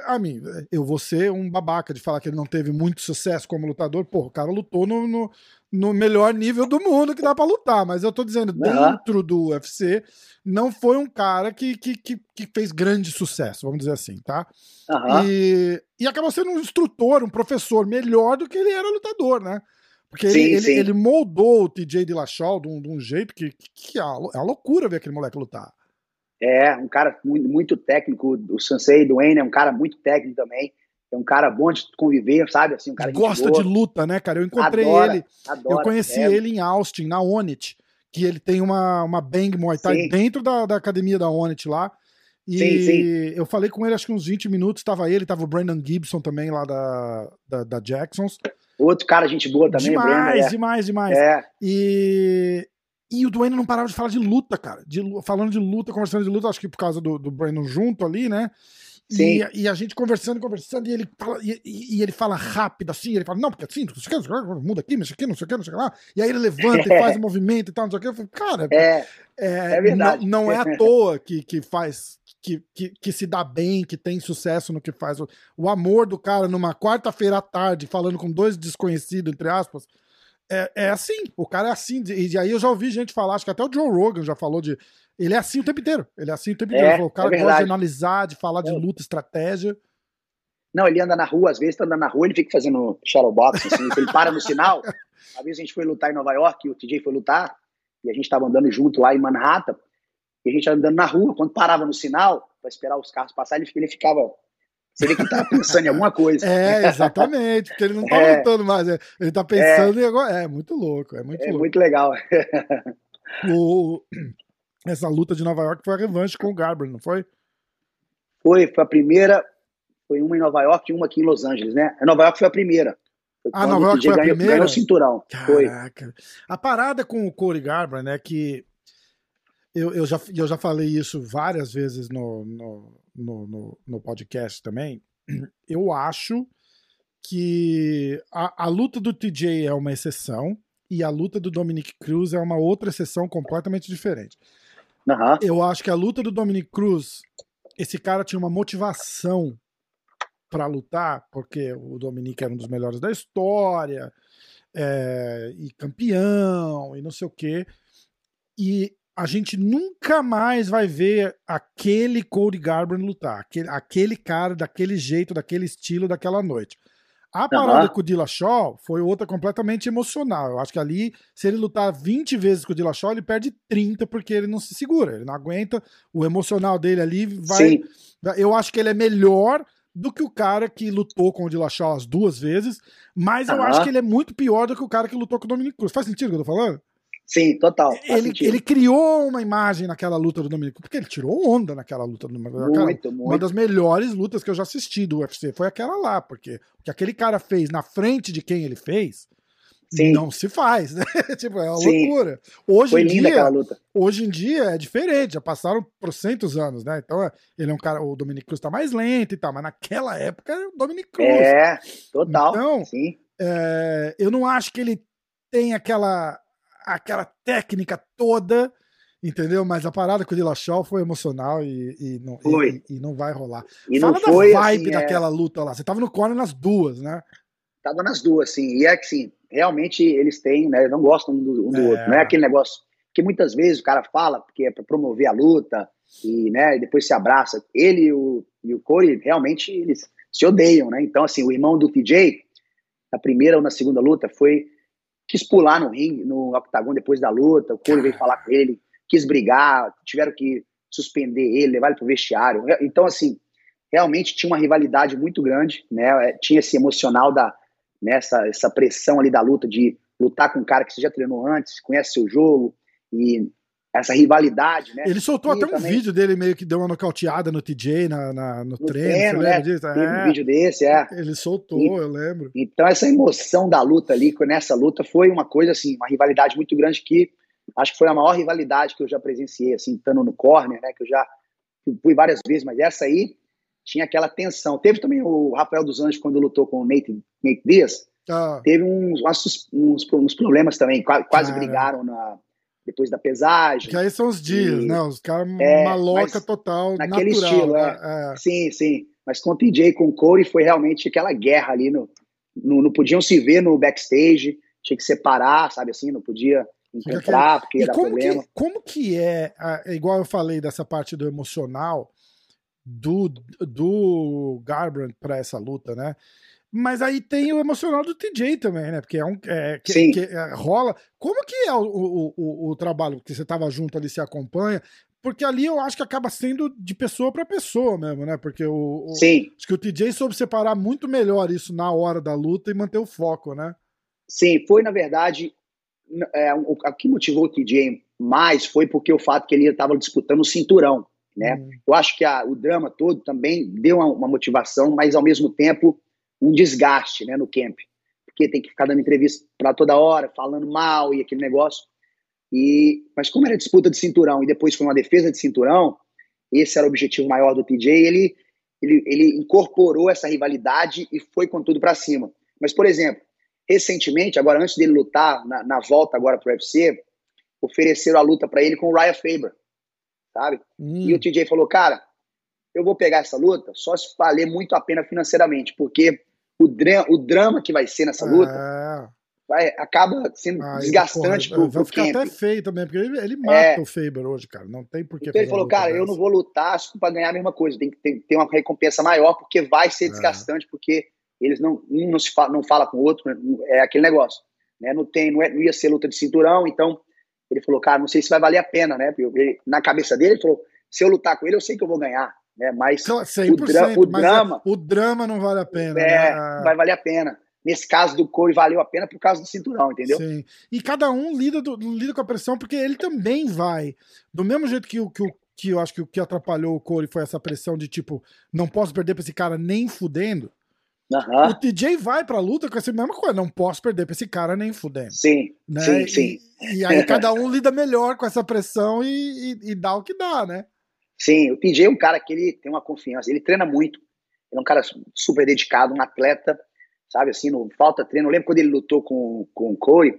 a mim, eu vou ser um babaca de falar que ele não teve muito sucesso como lutador. Pô, o cara lutou no, no, no melhor nível do mundo que dá para lutar, mas eu tô dizendo, dentro do UFC, não foi um cara que, que, que, que, fez grande sucesso, vamos dizer assim, tá? Uhum. E, e acabou sendo um instrutor, um professor melhor do que ele era lutador, né? Porque sim, ele, sim. ele, moldou o TJ Dillashaw de um, de um jeito que, que, que é uma loucura ver aquele moleque lutar. É, um cara muito, muito técnico. O Sansei do Wayne é um cara muito técnico também. É um cara bom de conviver, sabe? Assim, um cara Gosta de luta, né, cara? Eu encontrei adora, ele. Adora, eu conheci é. ele em Austin, na Onit, que ele tem uma, uma Bang Muay Thai sim. dentro da, da academia da Onit lá. E sim, sim. eu falei com ele acho que uns 20 minutos, tava ele, tava o Brandon Gibson também lá da, da, da Jacksons. Outro cara, gente boa também. Demais, Brandon, é. demais, demais. É. E, e o Dwayne não parava de falar de luta, cara. De, falando de luta, conversando de luta, acho que por causa do, do Brandon junto ali, né? E, e, a gente conversando, conversando, e ele fala, e, e, ele fala rápido assim, ele fala, não, porque assim, não sei o que, muda aqui, mexe aqui, não sei o que, não sei o que lá. E aí ele levanta e faz o movimento e tal, não sei o que. Eu falo, cara, é, é, é verdade. Não, não, é à toa que, que faz, que, que, que, se dá bem, que tem sucesso no que faz. O, o amor do cara numa quarta-feira à tarde, falando com dois desconhecidos, entre aspas, é, é assim, o cara é assim. E aí eu já ouvi gente falar, acho que até o Joe Rogan já falou de. Ele é assim o tempo inteiro. Ele é assim o tempo inteiro. É, o cara é gosta de analisar, de falar de É. luta, estratégia. Não, ele anda na rua, às vezes tá andando na rua, ele fica fazendo shadowbox, assim, ele para no sinal. Uma vez a gente foi lutar em Nova York, o TJ foi lutar, e a gente tava andando junto lá em Manhattan, e a gente andando na rua, quando parava no sinal, para esperar os carros passarem, ele, ele ficava. Você vê que ele tava pensando em alguma coisa. É, exatamente, porque ele não tá É. lutando mais. é, Ele tá pensando em agora. É muito louco, é muito É louco. muito legal. O- essa luta de Nova York foi a revanche com o Garbrandt, não foi? Foi, foi a primeira, foi uma em Nova York e uma aqui em Los Angeles, né? A Nova York foi a primeira. Foi Ah, Nova York foi a ganhou, primeira? ganhou o cinturão. Foi. Caraca. A parada com o Corey Garbrandt é que eu, eu, já, eu já falei isso várias vezes no, no, no, no, no podcast também. Eu acho que a, a luta do TJ é uma exceção e a luta do Dominic Cruz é uma outra exceção completamente diferente. Aham. Eu acho que a luta do Dominic Cruz, esse cara tinha uma motivação pra lutar, porque o Dominic era um dos melhores da história, é, e campeão, e não sei o quê. E a gente nunca mais vai ver aquele Cody Garbrandt lutar, aquele, aquele cara daquele jeito, daquele estilo, daquela noite. A parada Aham. com o Dillashaw foi outra completamente emocional. Eu acho que ali, se ele lutar 20 vezes com o Dillashaw, ele perde 30 porque ele não se segura, ele não aguenta. O emocional dele ali vai. Sim, Eu acho que ele é melhor do que o cara que lutou com o Dillashaw as duas vezes, mas eu Aham. acho que ele é muito pior do que o cara que lutou com o Dominic Cruz. Faz sentido o que eu tô falando? Sim, total. Ele, sentido. ele criou uma imagem naquela luta do Dominic Cruz, porque ele tirou onda naquela luta do Dominic Cruz. Aquela- Muito, Uma muito. das melhores lutas que eu já assisti do UFC foi aquela lá, porque o que aquele cara fez na frente de quem ele fez Sim. não se faz, né? tipo, é uma Sim. loucura. Hoje Foi em linda dia, aquela luta. hoje em dia é diferente, já passaram trocentos anos, né? Então ele é um cara, o Dominic Cruz tá mais lento e tal, mas naquela época era o Dominic Cruz. É, total. Então. É, eu não acho que ele tem aquela, aquela técnica toda, entendeu? Mas a parada com o Dillashaw foi emocional e, e não, Foi. e, e não vai rolar. E Fala não da foi vibe assim, é, daquela luta lá. Você tava no corner nas duas, né? Tava nas duas, sim. E é que, sim, realmente eles têm, né? Não gostam um do, um do É. outro. Não é aquele negócio que muitas vezes o cara fala porque é para promover a luta e, né, e depois se abraça. Ele e o, e o Corey, realmente, eles se odeiam, né? Então, assim, o irmão do TJ, na primeira ou na segunda luta, foi quis pular no ringue, no octagon depois da luta. O Corey veio falar com ele, quis brigar, tiveram que suspender ele, levar ele pro vestiário. Então, assim, realmente tinha uma rivalidade muito grande, né? Tinha esse emocional da nessa essa pressão ali da luta de lutar com um cara que você já treinou antes, conhece seu jogo e essa rivalidade, né? Ele soltou E até um também- vídeo dele meio que deu uma nocauteada no TJ na, na- no, No treino, treino, né? disso? Teve um É, vídeo desse, é. ele soltou, E- eu lembro. Então essa emoção da luta ali, nessa luta, foi uma coisa assim, uma rivalidade muito grande que acho que foi a maior rivalidade que eu já presenciei, assim, estando no corner, né? Que eu já fui várias vezes, mas essa aí tinha aquela tensão. Teve também o Rafael dos Anjos quando lutou com o Nate, Nate Diaz, Ah, teve uns, uns, uns, problemas também, qua- quase Cara. brigaram na, depois da pesagem. que aí são os dias, E- né? Os caras É, maloca mas total, naquele natural, estilo, né? É. Sim, sim. Mas com o TJ, com o Corey, foi realmente aquela guerra ali. No, no, não podiam se ver no backstage, tinha que separar, sabe assim? Não podia encontrar, porque E dar como problema. que, como que é, é, igual eu falei dessa parte do emocional do, do Garbrandt para essa luta, né? Mas aí tem o emocional do TJ também, né? Porque é um. É, que, Sim. que, é, rola. Como que é o, o, o, o trabalho que você tava junto ali, se acompanha? Porque ali eu acho que acaba sendo de pessoa para pessoa mesmo, né? Porque o, o- Sim, acho que o TJ soube separar muito melhor isso na hora da luta e manter o foco, né? sim. Foi, na verdade, é, o, o que motivou o TJ mais foi porque o fato que ele estava disputando o cinturão, né? Hum, Eu acho que a- o drama todo também deu uma, uma motivação, mas ao mesmo tempo um desgaste né, no camp. Porque tem que ficar dando entrevista para toda hora, falando mal e aquele negócio. E, mas como era disputa de cinturão e depois foi uma defesa de cinturão, esse era o objetivo maior do TJ, ele, ele, ele incorporou essa rivalidade e foi com tudo para cima. Mas, por exemplo, recentemente, agora antes dele lutar, na, na volta agora para o UFC, ofereceram a luta para ele com o Ryan Faber, sabe? hum. E o TJ falou, cara, eu vou pegar essa luta só se valer muito a pena financeiramente, porque o, dra o drama que vai ser nessa luta, É. vai, acaba sendo ah, desgastante porra, pro, Vai ficar camp. até feio também, porque ele, ele mata é. o Faber hoje, cara. Não tem por que então ele falou, cara, dessa. eu não vou lutar para ganhar a mesma coisa. Tem que ter, ter, uma recompensa maior, porque vai ser é. desgastante, porque eles não, um não, se fala, não fala com o outro, é aquele negócio. Né? Não, tem, não, é, não ia ser luta de cinturão, então ele falou, cara, não sei se vai valer a pena, né? Porque na cabeça dele, ele falou, se eu lutar com ele, eu sei que eu vou ganhar, né? Mas o, dra o drama... o drama não vale a pena. É, né? vai valer a pena. Nesse caso do Corey valeu a pena por causa do cinturão, entendeu? Sim. E cada um lida, do, lida com a pressão, porque ele também vai. Do mesmo jeito que o que, o, que eu acho que o que atrapalhou o Corey foi essa pressão de tipo, não posso perder pra esse cara nem fudendo. Uhum. O TJ vai pra luta com essa mesma coisa, não posso perder pra esse cara nem fudendo. Sim, né? sim, sim. E, e aí cada um lida melhor com essa pressão e, e, e, dá o que dá, né? Sim, o TJ é um cara que ele tem uma confiança, ele treina muito, ele é um cara super dedicado, um atleta, sabe, assim, não falta treino. Eu lembro quando ele lutou com, com o Corey,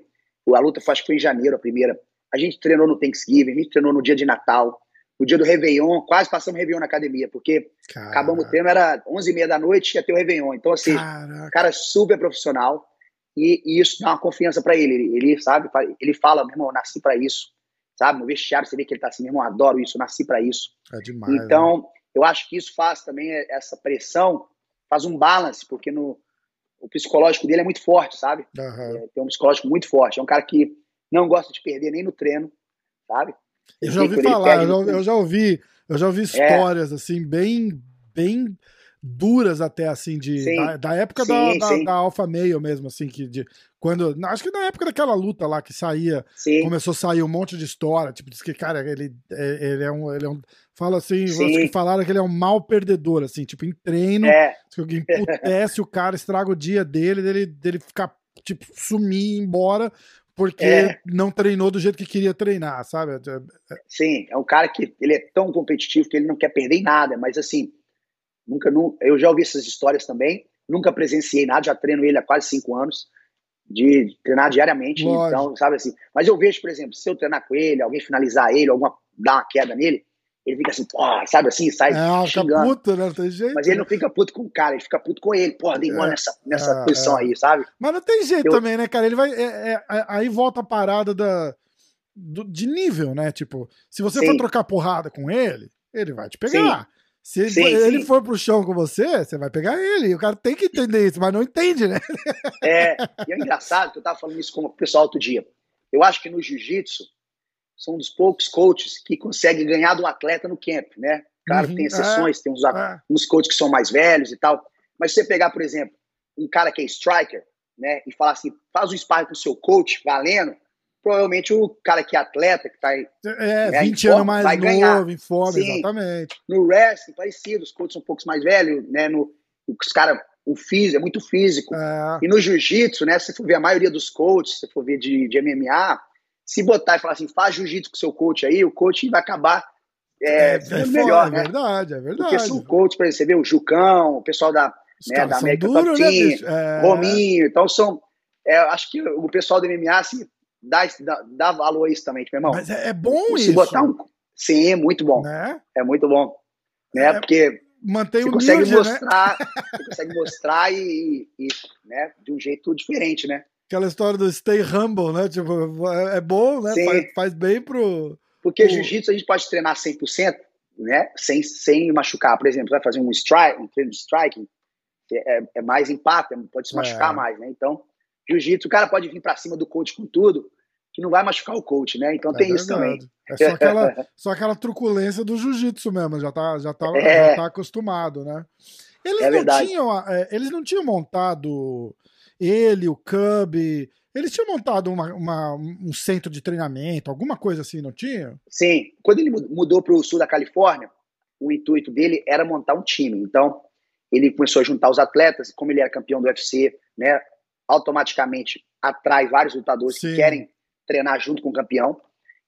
a luta foi, acho que foi em janeiro, a primeira. A gente treinou no Thanksgiving, a gente treinou no dia de Natal, no dia do Réveillon, quase passamos Réveillon na academia, porque Caraca. acabamos o treino, era 11h30 da noite, ia ter o Réveillon. Então, assim, Caraca. cara super profissional, e, e, isso dá uma confiança para ele. ele. Ele, sabe, ele fala, meu irmão, eu nasci para isso, sabe? No vestiário você vê que ele tá assim, meu irmão, adoro isso, eu nasci para isso. É demais. Então, né? eu acho que isso faz também essa pressão, faz um balance, porque no, o psicológico dele é muito forte, sabe? Uhum. É, tem um psicológico muito forte. É um cara que não gosta de perder nem no treino, sabe? Eu já ouvi falar, eu já, eu já, ouvi, eu já ouvi histórias é. assim, bem, bem duras até, assim, de, da, da, época sim, da, da, da, Alpha Male mesmo, assim, que de, quando, acho que na época daquela luta lá que saía, sim. começou a sair um monte de história, tipo, diz que, cara, ele, é, ele, é, um, ele é um, fala assim, acho que falaram que ele é um mal perdedor, assim, tipo, em treino, é. que emputece o cara, estraga o dia dele, dele, dele ficar, tipo, sumir, ir embora, porque é. não treinou do jeito que queria treinar, sabe? É, é, sim, é um cara que ele é tão competitivo que ele não quer perder em nada, mas assim, nunca, nunca eu já ouvi essas histórias também, nunca presenciei nada, já treino ele há quase cinco anos, de treinar diariamente, Lógico. então, sabe assim, mas eu vejo, por exemplo, se eu treinar com ele, alguém finalizar ele, alguma, dar uma queda nele, ele fica assim, sabe assim, sai é, xingando. Puto, né? tem jeito, Mas ele não fica puto com o cara, ele fica puto com ele. Porra, dei é, nessa, nessa é, posição é. aí, sabe? Mas não tem jeito Eu... também, né, cara? Ele vai. É, é, aí volta a parada da, do, de nível, né? Tipo, se você sim. for trocar porrada com ele, ele vai te pegar. Sim. Se sim, ele sim. for pro chão com você, você vai pegar ele. O cara tem que entender isso, mas não entende, né? É, e é engraçado que eu tava falando isso com o pessoal outro dia. Eu acho que no jiu-jitsu, são um dos poucos coaches que conseguem ganhar do atleta no camp, né? Claro uhum, tem exceções, é, tem uns, é. uns coaches que são mais velhos e tal. Mas se você pegar, por exemplo, um cara que é striker, né, e falar assim, faz um sparring com o seu coach, valendo, provavelmente o cara que é atleta, que tá É, né, 20 anos mais vai novo, ganhar. em forma, Sim. exatamente. No wrestling, parecido, os coaches são um pouco mais velhos, né, no, os caras, o físico, é muito físico. É. E no jiu-jitsu, né, se você for ver a maioria dos coaches, se você for ver de, de MMA, se botar e falar assim, faz jiu-jitsu com seu coach aí, o coach vai acabar é, é, é melhor, é né? verdade, é verdade. Porque se o coach, você vê o Jucão, o pessoal da, né, da América duro, Top né, Team, né, Rominho, então são, é, acho que o pessoal do MMA assim, dá, dá, dá valor a isso também, meu irmão. Mas é, é bom se isso. Botar um, sim, é muito bom. Né? É muito bom. Né? É, Porque mantém você o consegue né? mostrar, né? você consegue mostrar e, e, né, de um jeito diferente, né? Aquela história do stay humble, né? Tipo, é, é bom, né? Faz, faz, bem pro. Porque pro... jiu-jitsu a gente pode treinar 100%, né? Sem, sem machucar. Por exemplo, vai fazer um strike, um treino de striking, é, é mais impacto, pode se machucar é. mais, né? Então, jiu-jitsu, o cara pode vir para cima do coach com tudo, que não vai machucar o coach, né? Então é tem verdade. isso também. É só aquela, só aquela truculência do jiu-jitsu mesmo, já tá, já, tá, é. já tá acostumado, né? Eles, é não tinham, é, eles não tinham montado ele, o Cub, eles tinham montado uma, uma, um centro de treinamento, alguma coisa assim, não tinha? Sim. Quando ele mudou para o sul da Califórnia, o intuito dele era montar um time. Então, ele começou a juntar os atletas, como ele era campeão do UFC, né, automaticamente atrai vários lutadores Sim. que querem treinar junto com o campeão.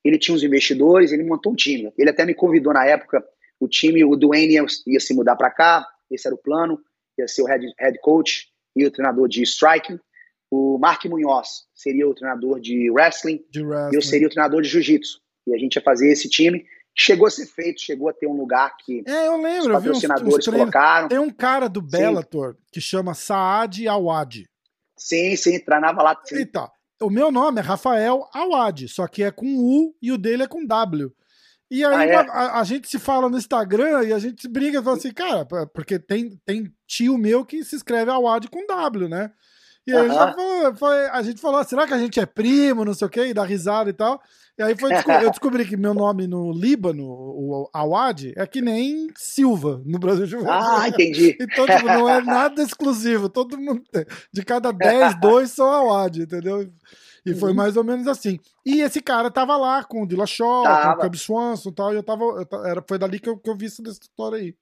Ele tinha os investidores, ele montou um time. Ele até me convidou na época, o time, o Dwayne ia, ia se mudar para cá, esse era o plano, ia ser o head, head coach, e o treinador de striking. O Mark Munhoz seria o treinador de wrestling, de wrestling. e eu seria o treinador de jiu-jitsu. E a gente ia fazer esse time. Chegou a ser feito, chegou a ter um lugar que é, eu lembro, os patrocinadores uns, uns colocaram. Tem um cara do Bellator Sim. que chama Saad Awad. Sim, sim, treinava lá. Sim. Então, o meu nome é Rafael Awad, só que é com U e o dele é com W. E aí ah, é? a, a, gente se fala no Instagram e a gente brinca e fala assim, cara, porque tem, tem tio meu que se escreve Awad com W, né? E aí falou, foi, a gente falou, será que a gente é primo, não sei o quê, e dá risada e tal. E aí foi, eu descobri que meu nome no Líbano, o Awad, é que nem Silva no Brasil de Ah, entendi. Então, tipo, não é nada exclusivo. Todo mundo, de cada 10, dois são Awad, entendeu? E foi uhum. mais ou menos assim. E esse cara tava lá com o Dillashaw, com o Cub Swanson e tal, e eu tava. Eu, era, foi dali que eu, que eu vi essa história aí.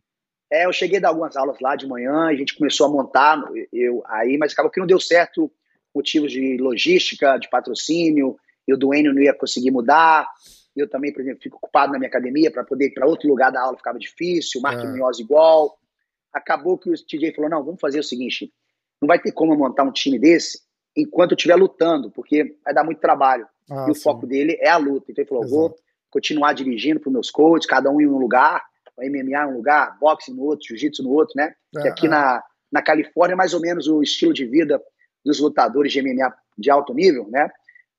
É, eu cheguei a dar algumas aulas lá de manhã, a gente começou a montar eu, aí, mas acabou que não deu certo motivos de logística, de patrocínio, e o Duane não ia conseguir mudar. Eu também, por exemplo, fico ocupado na minha academia para poder ir para outro lugar da aula, ficava difícil. O Mark é. Munhoz igual. Acabou que o TJ falou: não, vamos fazer o seguinte: não vai ter como montar um time desse enquanto eu estiver lutando, porque vai dar muito trabalho. Ah, e o sim. foco dele é a luta. Então ele falou: Exato. vou continuar dirigindo para os meus coaches, cada um em um lugar, o MMA um lugar, boxe no outro, jiu-jitsu no outro, né? É, que aqui é. na, na Califórnia é mais ou menos o estilo de vida dos lutadores de MMA de alto nível, né?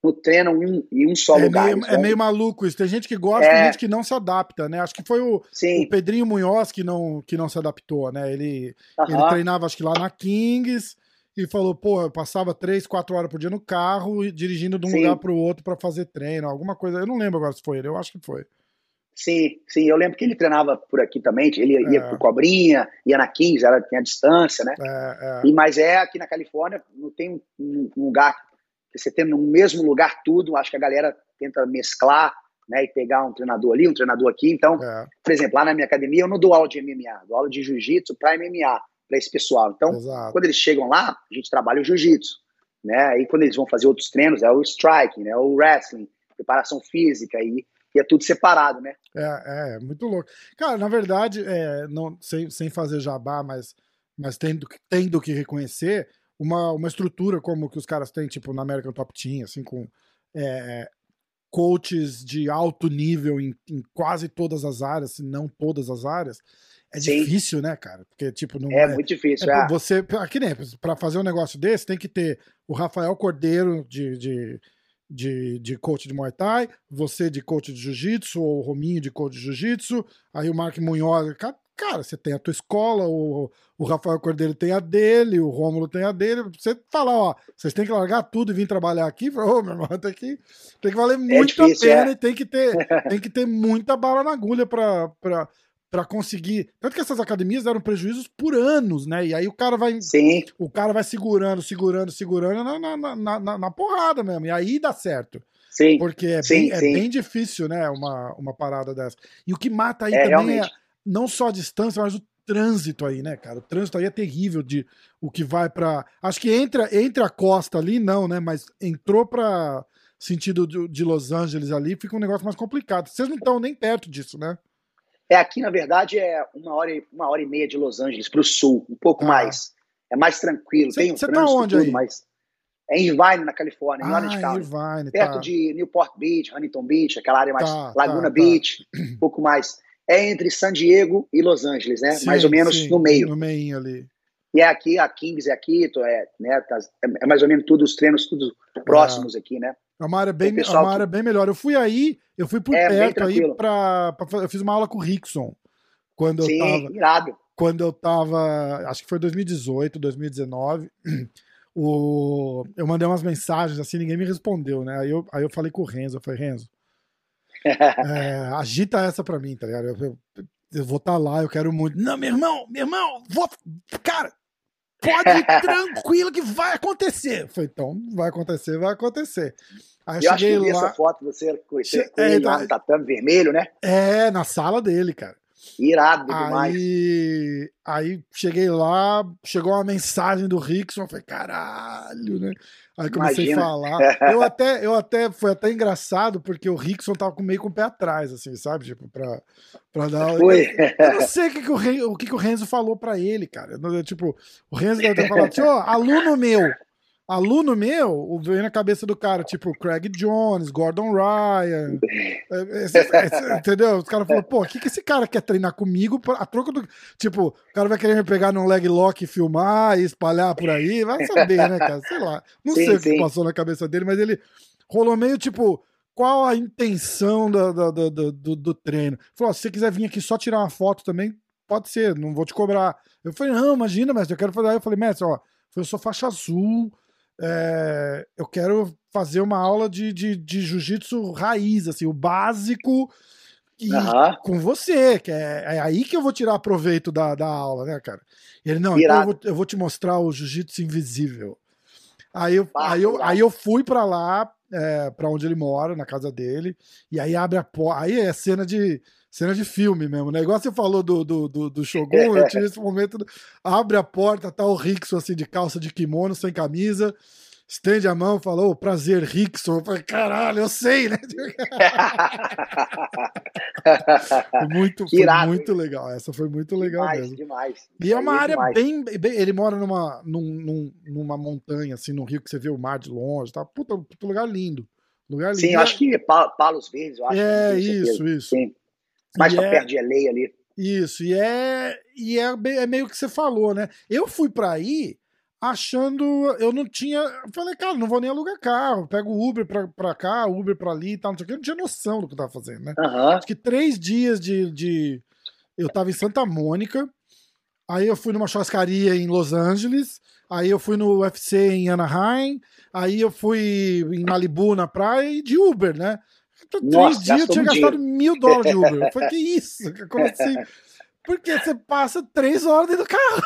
No treinam em, em um só é lugar. Meio, é meio maluco isso. Tem gente que gosta, é... tem gente que não se adapta, né? Acho que foi o, o Pedrinho Munhoz que não, que não se adaptou, né? Ele, uh -huh. ele treinava, acho que lá na Kings, e falou, pô, eu passava três, quatro horas por dia no carro, dirigindo de um sim. lugar para o outro para fazer treino, alguma coisa. Eu não lembro agora se foi ele, eu acho que foi. Sim, sim, eu lembro que ele treinava por aqui também, ele ia é. pro Cobrinha, ia na Kings, era, tinha a distância, né? É, é. E, mas é aqui na Califórnia, não tem um, um lugar que você tem no mesmo lugar tudo, acho que a galera tenta mesclar, né, e pegar um treinador ali, um treinador aqui, então, é. por exemplo, lá na minha academia eu não dou aula de MMA, dou aula de jiu-jitsu para MMA, para esse pessoal. Então, Exato. quando eles chegam lá, a gente trabalha o jiu-jitsu, né? Aí quando eles vão fazer outros treinos, é o striking, né? O wrestling, preparação física e, e é tudo separado, né? É, é, muito louco. Cara, na verdade, é, não, sem, sem fazer jabá, mas, mas tendo, tendo que reconhecer, uma, uma estrutura como que os caras têm, tipo, na American Top Team, assim, com é, coaches de alto nível em, em, quase todas as áreas, se não todas as áreas, é Sim. difícil, né, cara? Porque, tipo, não é. É muito difícil, é. é. Você, aqui nem, pra fazer um negócio desse, tem que ter o Rafael Cordeiro de, de, de, de coach de Muay Thai, você de coach de Jiu-Jitsu, ou o Rominho de coach de Jiu-Jitsu, aí o Mark Munhoz. Cara, você tem a tua escola, o, o Rafael Cordeiro tem a dele, o Rômulo tem a dele. Você fala, ó, vocês têm que largar tudo e vir trabalhar aqui. Ô, oh, meu irmão, tem que, tem que valer é muito é difícil, a pena é. e tem que, ter, tem que ter muita bala na agulha pra, para conseguir. Tanto que essas academias deram prejuízos por anos, né? E aí o cara vai. Sim. O cara vai segurando, segurando, segurando na, na, na, na, porrada mesmo. E aí dá certo. Sim. Porque é, sim, bem, sim. é bem difícil, né? Uma, uma parada dessa. E o que mata aí é, também é realmente. é não só a distância, mas o trânsito aí, né, cara? O trânsito aí é terrível de o que vai para Acho que entra entre a costa ali, não, né? Mas entrou para sentido de, de Los Angeles ali, fica um negócio mais complicado. Vocês não estão nem perto disso, né? É, aqui, na verdade, é uma hora, e, uma hora e meia de Los Angeles para o sul, um pouco ah. mais. É mais tranquilo. Cê, tem um Você tá onde tudo, aí? Mas é em Irvine, na Califórnia, em ah, Orange County. Irvine, perto tá. de Newport Beach, Huntington Beach, aquela área mais tá, Laguna tá, Beach, tá. um pouco mais. É entre San Diego e Los Angeles, né? Sim, mais ou menos sim, no meio. No meio ali. E é aqui, a Kings é aqui, é, né, tá, é mais ou menos tudo, os treinos tudo próximos aqui, né? É uma área bem, é uma área bem melhor. Eu fui aí, eu fui por é, perto aí para eu fiz uma aula com o Rickson. Quando Sim, eu tava. Irado. Quando eu tava. Acho que foi 2018, 2019. O, eu mandei umas mensagens assim, ninguém me respondeu, né? Aí eu, aí eu falei com o Renzo, eu falei, Renzo, é, agita essa pra mim, tá ligado? Eu, eu, eu vou estar tá lá, eu quero muito. Não, meu irmão, meu irmão, vou. Cara, pode ir tranquilo que vai acontecer. Eu falei, então, vai acontecer, vai acontecer. Aí eu, acho que eu vi lá... essa foto, você com, che... é, ele lá no tatame vermelho, né? É, na sala dele, cara. Irado demais. Aí, aí cheguei lá, chegou uma mensagem do Rickson, eu falei, caralho, né? Aí comecei Imagina. a falar. Eu até, eu até, foi até engraçado, porque o Rickson tava meio com o pé atrás, assim, sabe? Tipo, pra, pra dar. Foi. Eu, eu não sei o que, que, o, o que, que o Renzo falou pra ele, cara. Tipo, o Renzo deve ter falado assim, ó, aluno meu. Aluno meu, veio na cabeça do cara, tipo Craig Jones, Gordon Ryan. Esse, esse, entendeu? Os caras falaram, pô, o que, que esse cara quer treinar comigo? A troca do. Tipo, o cara vai querer me pegar num leg lock e filmar e espalhar por aí. Vai saber, né, cara? Sei lá. Não sim, sei o que passou na cabeça dele, mas ele rolou meio tipo. Qual a intenção do, do, do, do, do treino? Falou: se você quiser vir aqui só tirar uma foto também, pode ser, não vou te cobrar. Eu falei, não, imagina, mestre, eu quero fazer. Aí eu falei, mestre, ó, eu sou faixa azul, é, eu quero fazer uma aula de, de, de jiu-jitsu raiz, assim, o básico e uhum. com você, que é, é, aí que eu vou tirar proveito da, da aula, né, cara? Ele, não, então eu vou, eu vou, te mostrar o jiu-jitsu invisível. Aí eu, ah, aí, eu, aí eu fui para lá, é, para onde ele mora, na casa dele, e aí abre a porta. Aí é cena de cena de filme mesmo, né? Igual você falou do, do, do, do Shogun, eu tive esse momento. Abre a porta, tá o Rickson assim de calça de kimono, sem camisa. Estende a mão, falou, prazer, Rickson. Eu falei, caralho, eu sei, né? muito, foi muito legal. Essa foi muito legal demais, mesmo. Demais. E é uma área bem, bem, Ele mora numa, num, num, numa montanha, assim, no rio, que você vê o mar de longe. Tá? Puta, puta lugar lindo. Lugar Sim, eu acho que Palos Verdes, eu acho. É, isso, isso. Sim. Mais pra é... perto de LA ali. Isso, e é, e é, é meio que você falou, né? Eu fui para aí achando. Eu não tinha. Falei, cara, não vou nem alugar carro. Pego Uber pra, pra cá, Uber pra ali e tal. Não, sei o que. eu não tinha noção do que eu tava fazendo, né? Uhum. Acho que três dias de, de. Eu tava em Santa Mônica. Aí eu fui numa churrascaria em Los Angeles. Aí eu fui no UFC em Anaheim. Aí eu fui em Malibu na praia e de Uber, né? Três Nossa, dias eu tinha gastado mil dólares de Uber. Eu falei, que isso? Como assim? Porque você passa três horas dentro do carro.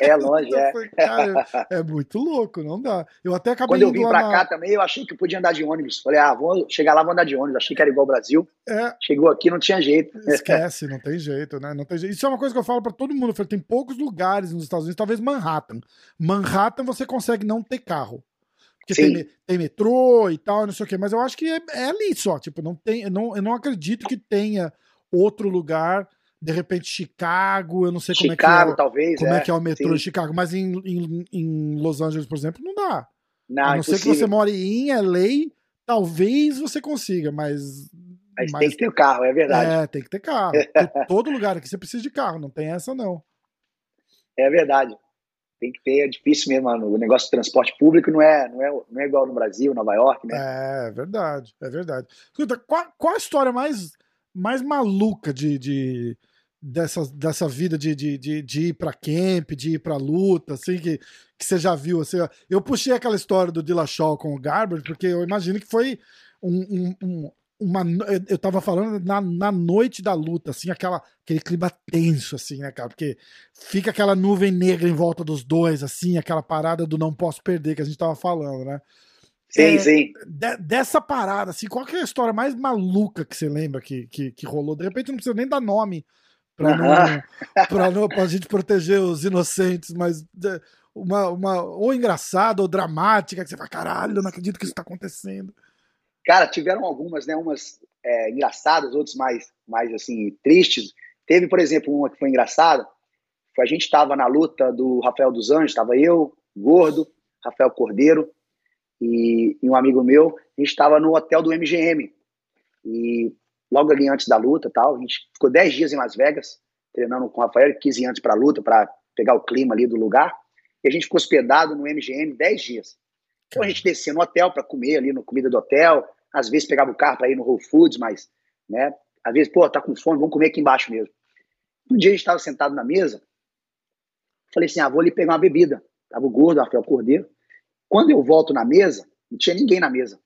É longe, é. Cara, é muito louco, não dá. Eu até acabei Quando eu vim pra na... cá também, eu achei que podia andar de ônibus. Falei, ah, vou chegar lá, vou andar de ônibus. Achei que era igual ao Brasil. É. Chegou aqui, não tinha jeito. Esquece, não tem jeito, né? Não tem jeito. Isso é uma coisa que eu falo para todo mundo. Eu falei, tem poucos lugares nos Estados Unidos, talvez Manhattan. Manhattan você consegue não ter carro. Porque tem, tem, metrô e tal, não sei o quê, mas eu acho que é, é ali só. Tipo, não tem, eu não, eu não acredito que tenha outro lugar de repente Chicago, eu não sei Chicago, como é que é, talvez, como é, é que é o metrô sim. em Chicago, mas em, em, em, Los Angeles, por exemplo, não dá. Não, a não ser que você more em LA, talvez você consiga, mas mas, mas tem que ter carro, é verdade. É, tem que ter carro. todo lugar aqui você precisa de carro, não tem essa não. É verdade. Tem que ter, é difícil mesmo, mano. O negócio de transporte público não é, não é, não é igual no Brasil, Nova York, né? É, é verdade, é verdade. Escuta, qual, qual a história mais, mais maluca de, de, dessa, dessa vida de, de, de, de ir pra camp, de ir pra luta, assim, que, que você já viu? Assim, eu puxei aquela história do Dillashaw com o Garber, porque eu imagino que foi um, um, um uma, eu tava falando na, na noite da luta, assim, aquela, aquele clima tenso, assim, né, cara? Porque fica aquela nuvem negra em volta dos dois, assim, aquela parada do não posso perder que a gente tava falando, né? Sim, é, sim. De, dessa parada, assim, qual é a história mais maluca que você lembra que, que, que rolou? De repente não precisa nem dar nome para não, pra não pra gente proteger os inocentes, mas uma, uma ou engraçada ou dramática, que você fala, caralho, eu não acredito que isso tá acontecendo. Cara, tiveram algumas, né, umas é, engraçadas, outras mais, mais assim, tristes. Teve, por exemplo, uma que foi engraçada, foi a gente estava na luta do Rafael dos Anjos, estava eu, Gordo, Rafael Cordeiro e, e um amigo meu, a gente estava no hotel do MGM, e logo ali antes da luta tal. A gente ficou 10 dias em Las Vegas, treinando com o Rafael, 15 antes para a luta, para pegar o clima ali do lugar. E a gente ficou hospedado no MGM 10 dias. Então a gente descia no hotel para comer ali no comida do hotel, às vezes pegava o carro para ir no Whole Foods, mas, né, às vezes, pô, tá com fome, vamos comer aqui embaixo mesmo. Um dia a gente estava sentado na mesa, falei assim, ah, vou ali pegar uma bebida. Tava o gordo, Rafael Cordeiro. Quando eu volto na mesa, não tinha ninguém na mesa.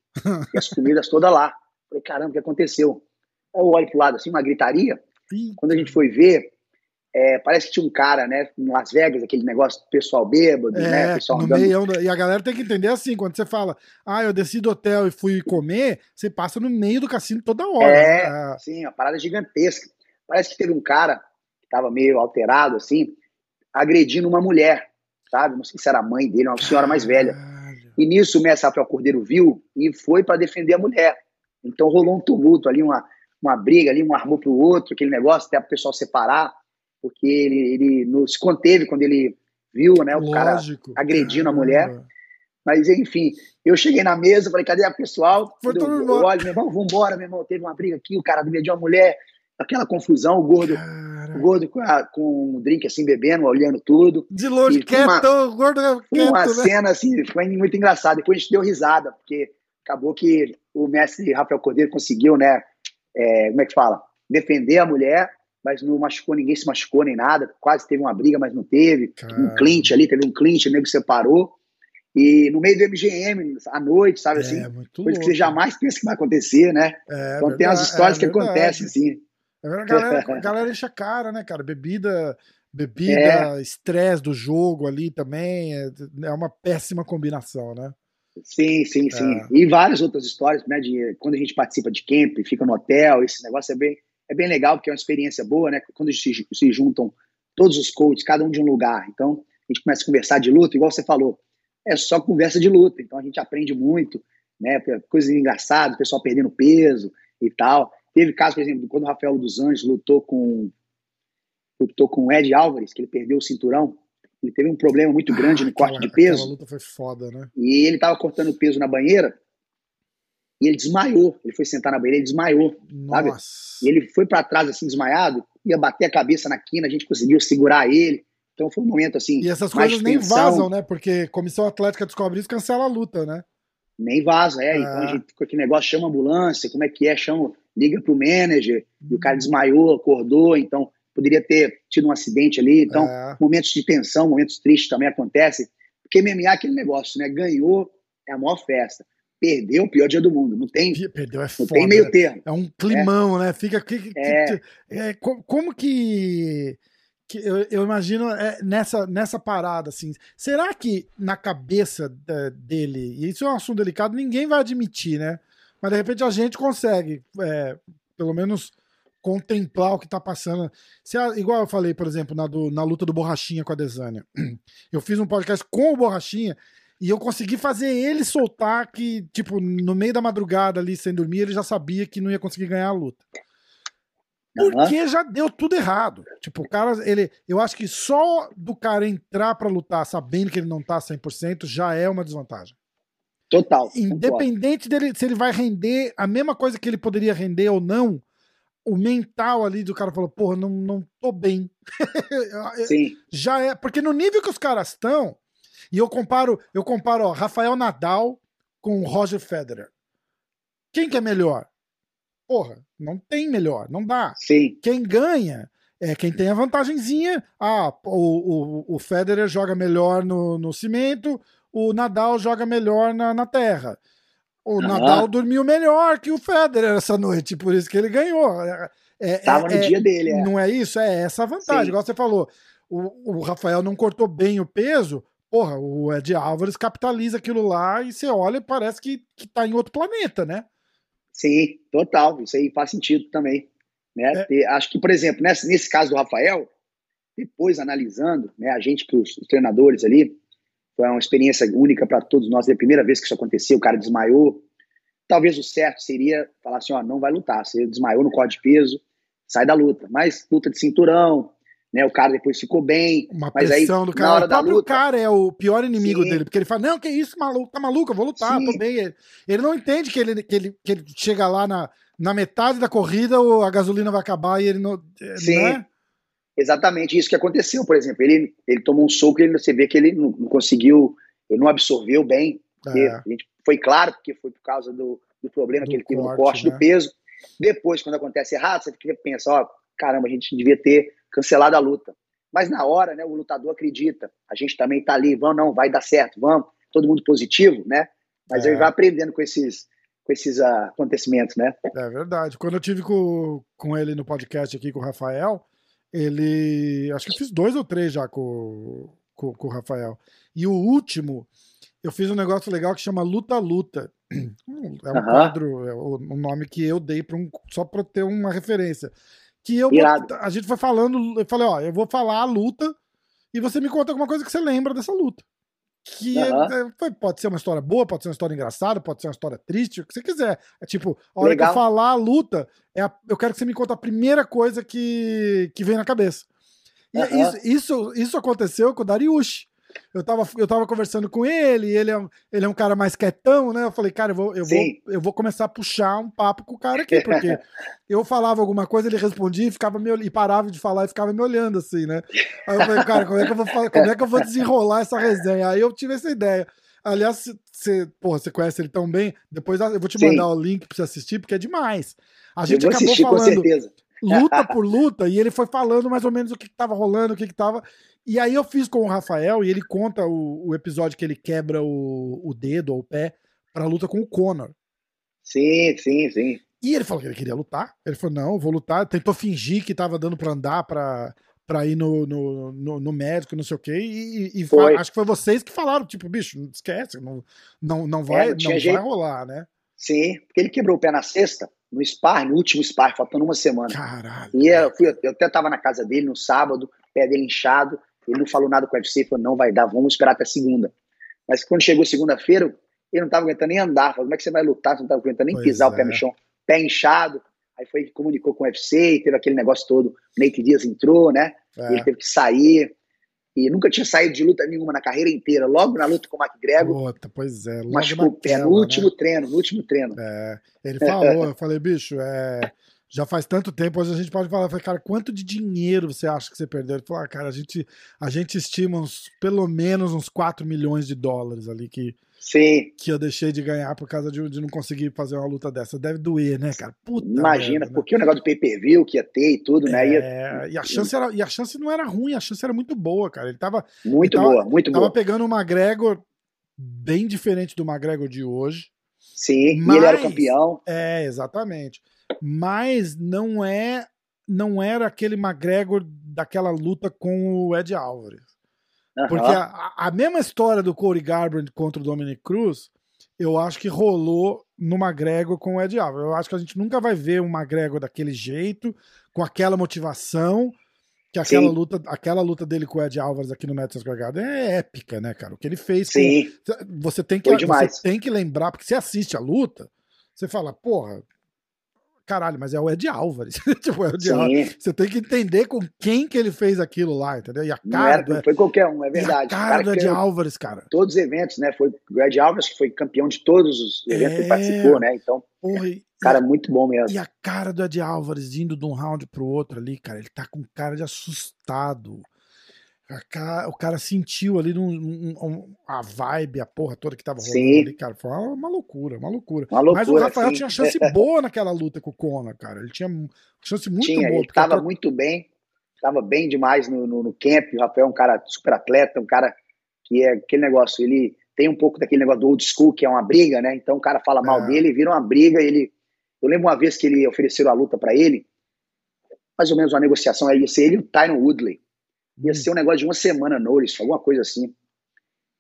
E as comidas todas lá. Falei, caramba, o que aconteceu? eu olho pro lado assim, uma gritaria. Quando a gente foi ver, é, parece que tinha um cara, né, em Las Vegas, aquele negócio pessoal bêbado, é, né, pessoal andando... E a galera tem que entender assim, quando você fala, ah, eu desci do hotel e fui comer, você passa no meio do cassino toda hora. É, né? sim, uma parada gigantesca. Parece que teve um cara que tava meio alterado, assim, agredindo uma mulher, sabe? Não sei se era a mãe dele, uma senhora mais velha. E nisso o Mestre Rafael Cordeiro viu e foi para defender a mulher. Então rolou um tumulto ali, uma, uma briga ali, um armou pro outro, aquele negócio, até o pessoal separar, porque ele, ele não se conteve quando ele viu né, o Lógico, cara agredindo caramba. a mulher. Mas, enfim, eu cheguei na mesa, falei, cadê a pessoal? Foi todo mundo olha, meu irmão, vambora, meu irmão. Teve uma briga aqui, o cara agrediu uma mulher, aquela confusão, o gordo, o gordo com, a, com um drink assim, bebendo, olhando tudo. De longe, quieto, uma, o gordo quieto, Uma né? cena assim, foi muito engraçada. Depois a gente deu risada, porque acabou que o mestre Rafael Cordeiro conseguiu, né, é, como é que fala? Defender a mulher, mas não machucou, ninguém se machucou nem nada. Quase teve uma briga, mas não teve. Caramba. Um clinch ali, teve um clinch, o nego separou. E no meio do MGM, à noite, sabe é, assim? Coisa louco. que você jamais pensa que vai acontecer, né? É, então verdade, tem as histórias é, que verdade. acontecem, assim. É a galera, a galera enche a cara, né, cara? Bebida, bebida, é. estresse é. do jogo ali também é, é uma péssima combinação, né? Sim, sim, sim. É. E várias outras histórias, né? De quando a gente participa de camp, fica no hotel, esse negócio é bem, é bem legal, porque é uma experiência boa, né? Quando se, se juntam todos os coaches, cada um de um lugar. Então, a gente começa a conversar de luta, igual você falou é só conversa de luta. Então a gente aprende muito, né? Coisas engraçadas, o pessoal perdendo peso e tal. Teve caso, por exemplo, quando o Rafael dos Anjos lutou com lutou com o Ed Álvares, que ele perdeu o cinturão. Ele teve um problema muito grande ah, no corte de peso. Aquela luta foi foda, né? E ele tava cortando peso na banheira e ele desmaiou. Ele foi sentar na banheira e desmaiou, Nossa. sabe? E ele foi para trás assim desmaiado, ia bater a cabeça na quina, a gente conseguiu segurar ele. Então foi um momento assim. E essas coisas nem vazam, né? Porque comissão atlética descobre isso, cancela a luta, né? Nem vaza, é. é. Então a gente com aquele negócio, chama ambulância, como é que é? Chama, liga pro manager, hum. e o cara uhum. desmaiou, acordou, então poderia ter tido um acidente ali. Então, é. momentos de tensão, momentos tristes também acontecem. Porque MMA é aquele negócio, né? Ganhou, é a maior festa. Perdeu o pior dia do mundo. Não tem, Perdeu é não foda, tem meio termo. É um climão, é. né? Fica. Que, é. Que, é, como que que eu, eu imagino é, nessa, nessa parada, assim. Será que na cabeça é, dele, e isso é um assunto delicado, ninguém vai admitir, né? Mas de repente a gente consegue, é, pelo menos, contemplar o que tá passando. Se igual eu falei, por exemplo, na, do, na luta do Borrachinha com a Desânia. Eu fiz um podcast com o Borrachinha e eu consegui fazer ele soltar que, tipo, no meio da madrugada ali, sem dormir, ele já sabia que não ia conseguir ganhar a luta. Porque uhum. já deu tudo errado. Tipo, o cara, ele. Eu acho que só do cara entrar para lutar sabendo que ele não tá 100% já é uma desvantagem. Total. Independente concordo. dele, se ele vai render a mesma coisa que ele poderia render ou não, o mental ali do cara falou, porra, não, não tô bem. Sim. já é. Porque no nível que os caras estão, e eu comparo, eu comparo, ó, Rafael Nadal com Roger Federer. Quem que é melhor? Porra, não tem melhor, não dá. Sim. Quem ganha é quem tem a vantagenzinha. Ah, o, o, o Federer joga melhor no, no cimento, o Nadal joga melhor na, na terra. O uhum. Nadal dormiu melhor que o Federer essa noite, por isso que ele ganhou. É, é, Tava no é, dia dele, é. Não é isso? É essa a vantagem. Sim. Igual você falou, o, o Rafael não cortou bem o peso, porra, o Ed Álvares capitaliza aquilo lá e você olha e parece que, que tá em outro planeta, né? Sim, total. Isso aí faz sentido também. Né? É. Acho que, por exemplo, nesse, nesse caso do Rafael, depois analisando, né, a gente, que os, os treinadores ali, foi uma experiência única para todos nós. É a primeira vez que isso aconteceu, o cara desmaiou. Talvez o certo seria falar assim: ó, não vai lutar. Você desmaiou no corte de peso, sai da luta. Mas luta de cinturão, né? O cara depois ficou bem. Uma mas pressão aí, do cara. o próprio luta, cara é o pior inimigo Sim. dele, porque ele fala: Não, que isso, maluco, tá maluco, eu vou lutar, Sim. tô bem. Ele, não entende que ele, que, ele, que ele chega lá na, na metade da corrida, a gasolina vai acabar e ele não. Eh, Sim. Não é? Exatamente isso que aconteceu, por exemplo. Ele, ele tomou um soco e ele, você vê que ele não, não conseguiu, ele não absorveu bem. É. A gente, foi claro que foi por causa do, do problema do que ele teve no corte né? do peso. Depois, quando acontece errado, você pensa, ó, caramba, a gente devia ter cancelado a luta. Mas na hora, né, o lutador acredita. A gente também está ali, vamos, não, vai dar certo, vamos. Todo mundo positivo, né? Mas é. ele vai aprendendo com esses, com esses uh, acontecimentos, né? É verdade. Quando eu tive com, com ele no podcast aqui com o Rafael, ele. Acho que eu fiz dois ou três já com, com, com o Rafael. E o último, eu fiz um negócio legal que chama Luta Luta. É um quadro, é um nome que eu dei um, só para ter uma referência que eu a gente foi falando, eu falei, ó, eu vou falar a luta e você me conta alguma coisa que você lembra dessa luta. Que uhum. é, pode ser uma história boa, pode ser uma história engraçada, pode ser uma história triste, o que você quiser. É tipo, a hora Legal. que eu falar a luta, é a, eu quero que você me conte a primeira coisa que, que vem na cabeça. E uhum. isso, isso, isso aconteceu com o Dariush. Eu tava, eu tava conversando com ele, ele é, um, ele é um cara mais quietão, né? Eu falei, cara, eu vou, eu, vou, eu vou começar a puxar um papo com o cara aqui, porque eu falava alguma coisa, ele respondia e ficava me, e parava de falar e ficava me olhando assim, né? Aí eu falei, cara, como é que eu vou, como é que eu vou desenrolar essa resenha? Aí eu tive essa ideia. Aliás, você, porra, você conhece ele tão bem, depois eu vou te mandar Sim. o link pra você assistir, porque é demais. A gente acabou assistir, falando luta por luta e ele foi falando mais ou menos o que estava rolando, o que estava. E aí eu fiz com o Rafael e ele conta o, o episódio que ele quebra o, o dedo ou o pé pra luta com o Conor. Sim, sim, sim. E ele falou que ele queria lutar. Ele falou: não, vou lutar. Tentou fingir que tava dando pra andar pra, pra ir no, no, no, no médico, não sei o quê. E, e acho que foi vocês que falaram: tipo, bicho, não esquece, não, não, não vai, é, não, não vai rolar, né? Sim, porque ele quebrou o pé na sexta no Spar, no último Spar, faltando uma semana. Caralho. E eu, fui, eu até tava na casa dele no sábado, pé dele inchado, ele não falou nada com o UFC, falou, não vai dar, vamos esperar até segunda. Mas quando chegou segunda-feira, ele não tava aguentando nem andar, falou, como é que você vai lutar, você não tava aguentando nem pois pisar é. o pé no chão, pé inchado, aí foi, comunicou com o UFC, teve aquele negócio todo, Nate Dias entrou, né, é. ele teve que sair, e nunca tinha saído de luta nenhuma na carreira inteira. Logo na luta com o McGregor. Puta, pois é. Logo machucou o pé no último né? treino, no último treino. É, ele falou, eu falei, bicho, é, já faz tanto tempo, hoje a gente pode falar, cara, quanto de dinheiro você acha que você perdeu? Ele falou, ah, cara, a gente, a gente estima uns, pelo menos uns 4 milhões de dólares ali que, Sim. que eu deixei de ganhar por causa de, de não conseguir fazer uma luta dessa. Deve doer, né, cara? Puta Imagina, merda, né? porque o negócio do pay-per-view que ia ter e tudo, né? É, e, a chance era, e a chance não era ruim, a chance era muito boa, cara. Ele tava. Muito ele tava, boa, muito tava boa. Tava pegando o McGregor bem diferente do McGregor de hoje. Sim, mas, e ele era o campeão. É, exatamente mas não é não era aquele McGregor daquela luta com o Ed Álvares. Uhum. Porque a, a, mesma história do Corey Garbrandt contra o Dominic Cruz, eu acho que rolou no McGregor com o Ed Álvares. Eu acho que a gente nunca vai ver um McGregor daquele jeito, com aquela motivação, que aquela Sim. luta, aquela luta dele com o Ed Álvares aqui no Madison Square Garden é épica, né, cara? O que ele fez Sim. Com... você tem que você tem que lembrar, porque você assiste a luta, você fala, porra, caralho, mas é o Ed Álvares. tipo, é o Ed Álvares. Você tem que entender com quem que ele fez aquilo lá, entendeu? E a cara. Não, era, foi qualquer um, é verdade. a cara, cara do Ed Álvares, cara. Todos os eventos, né? Foi o Ed Álvares que foi campeão de todos os eventos é... que participou, né? Então. Porra, e, cara, muito bom mesmo. E a cara do Ed Álvares indo de um round pro outro ali, cara, ele tá com cara de assustado. Cara, o cara sentiu ali um, um, a vibe, a porra toda que tava rolando sim. ali, cara. Foi uma, uma, loucura, uma loucura, uma loucura. Mas o Rafael tinha chance boa naquela luta com o Conor, cara. Ele tinha chance muito tinha, boa. Ele tava muito bem, tava bem demais no, no, no, camp. O Rafael é um cara super atleta, um cara que é aquele negócio, ele tem um pouco daquele negócio do old school, que é uma briga, né? Então o cara fala mal é. dele, vira uma briga. Ele, eu lembro uma vez que ele ofereceram a luta para ele, mais ou menos uma negociação, aí ia ser ele e o Tyron Woodley. Ia ser um negócio de uma semana Norris, alguma coisa assim.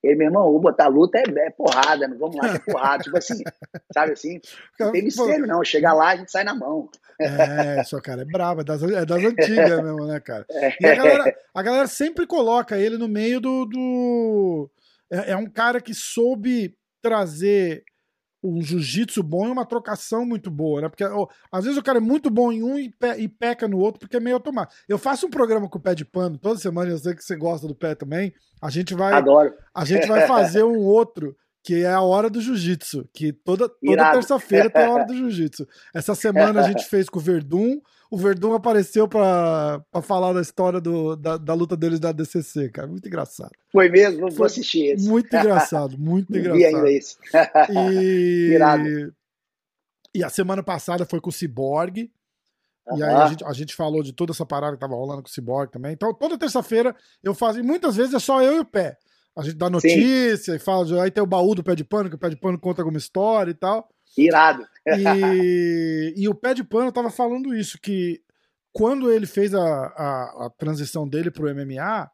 Ele, meu irmão, vou botar luta é, é porrada, não vamos lá que é porrada. tipo assim, sabe assim? Não tem mistério, não. Chegar lá, a gente sai na mão. É, só cara é bravo, é das, é das antigas mesmo, né, cara? E a galera, a galera sempre coloca ele no meio do. do... É, é um cara que soube trazer um jiu-jitsu bom e uma trocação muito boa, né? Porque ó, às vezes o cara é muito bom em um e, pe e, peca no outro porque é meio automático. Eu faço um programa com o pé de pano toda semana, eu sei que você gosta do pé também. A gente vai Adoro. A gente vai fazer um outro que é a hora do jiu-jitsu, que toda, toda terça-feira tem a hora do jiu-jitsu. Essa semana a gente fez com o Verdun, o Verdun apareceu para falar da história do, da, da, luta deles da DCC, cara. Muito engraçado. Foi mesmo? Vou assistir esse. Muito engraçado, muito engraçado. Vi ainda esse. E... e a semana passada foi com o Cyborg. Uhum. E aí a gente, a gente falou de toda essa parada que tava rolando com o Cyborg também. Então, toda terça-feira eu faço. E muitas vezes é só eu e o pé. A gente dá notícia Sim. e fala. Aí tem o baú do pé de pano, que o pé de pano conta alguma história e tal. Irado. E, e o pé de pano tava falando isso, que quando ele fez a, a, a transição dele pro MMA,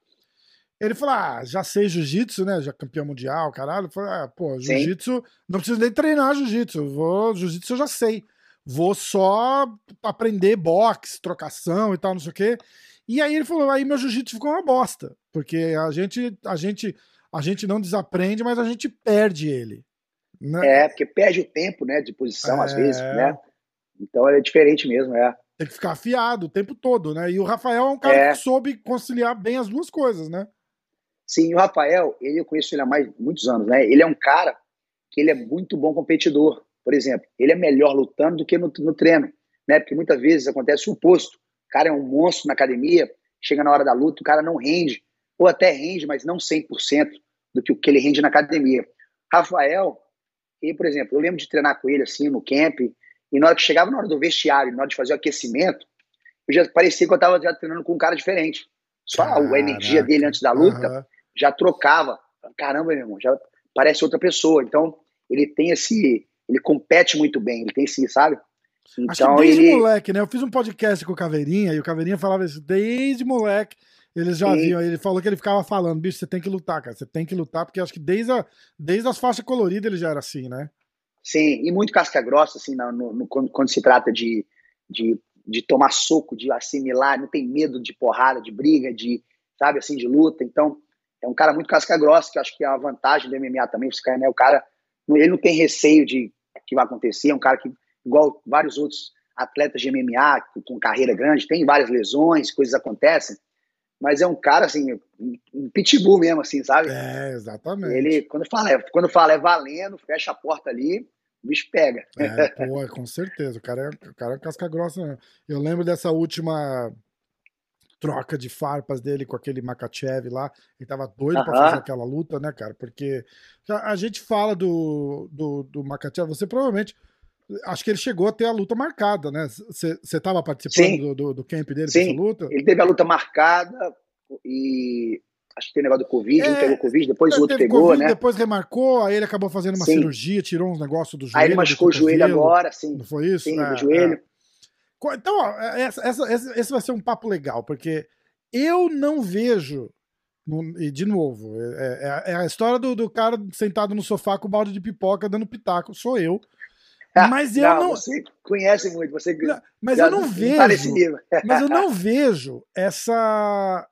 ele falou: Ah, já sei jiu-jitsu, né? Já campeão mundial, caralho. Falei, ah, pô, jiu-jitsu, não preciso nem treinar jiu-jitsu. Vou, jiu-jitsu eu já sei. Vou só aprender boxe, trocação e tal, não sei o quê. E aí ele falou: aí meu jiu-jitsu ficou uma bosta. Porque a gente, a gente, a gente não desaprende, mas a gente perde ele. Né? É, porque perde o tempo, né, de posição, é... às vezes, né? Então é diferente mesmo, é. Tem que ficar afiado o tempo todo, né? E o Rafael é um cara é. que soube conciliar bem as duas coisas, né? Sim, o Rafael, ele eu conheço ele há mais muitos anos, né? Ele é um cara que ele é muito bom competidor. Por exemplo, ele é melhor lutando do que no, no treino, né? Porque muitas vezes acontece o oposto. O cara é um monstro na academia, chega na hora da luta, o cara não rende, ou até rende, mas não 100% do que o que ele rende na academia. Rafael, ele, por exemplo, eu lembro de treinar com ele assim no camp, e na hora que chegava na hora do vestiário, na hora de fazer o aquecimento, eu já parecia que eu estava já treinando com um cara diferente. Só Caraca. a energia dele antes da luta uhum. já trocava. Caramba, meu irmão, já parece outra pessoa. Então, ele tem esse. Ele compete muito bem, ele tem esse, sabe? Então, Acho que desde ele... moleque, né? Eu fiz um podcast com o Caveirinha e o Caveirinha falava isso, desde moleque. Eles já viam, ele falou que ele ficava falando, bicho, você tem que lutar, cara, você tem que lutar, porque acho que desde, a, desde as faixas coloridas ele já era assim, né? Sim, e muito casca grossa, assim, no, no, quando, quando, se trata de, de, de tomar soco, de assimilar, não tem medo de porrada, de briga, de, sabe, assim, de luta. Então, é um cara muito casca grossa, que acho que é uma vantagem do MMA também, esse cara, né? O cara, ele não tem receio de que vai acontecer, é um cara que, igual vários outros atletas de MMA com carreira grande, tem várias lesões, coisas acontecem, mas é um cara, assim, um pitbull mesmo, assim, sabe? É, exatamente. Ele, quando fala, é, quando fala é valendo, fecha a porta ali, o bicho pega. É, pô, com certeza. O cara é, o cara é casca grossa. Né? Eu lembro dessa última troca de farpas dele com aquele Makachev lá. Ele tava doido uh -huh. pra fazer aquela luta, né, cara? Porque a, a gente fala do, do, do Makachev, você provavelmente. Acho que ele chegou a ter a luta marcada, né? Você tava participando do, do, do, camp dele Sim. luta? Ele teve a luta marcada e acho que tem negócio do Covid, é, um pegou Covid, depois o outro pegou, COVID, né? Depois remarcou, aí ele acabou fazendo uma sim. cirurgia, tirou uns negócios do joelho. Aí ele machucou o joelho agora, sim. Não foi isso? Sim, é, joelho. É. Então, ó, é, essa, essa, esse vai ser um papo legal, porque eu não vejo. E de novo, é, é, é a história do, do, cara sentado no sofá com o balde de pipoca dando pitaco. Sou eu. Mas eu não, não. Você conhece muito, você. Não, mas eu não tá vejo. mas eu não vejo essa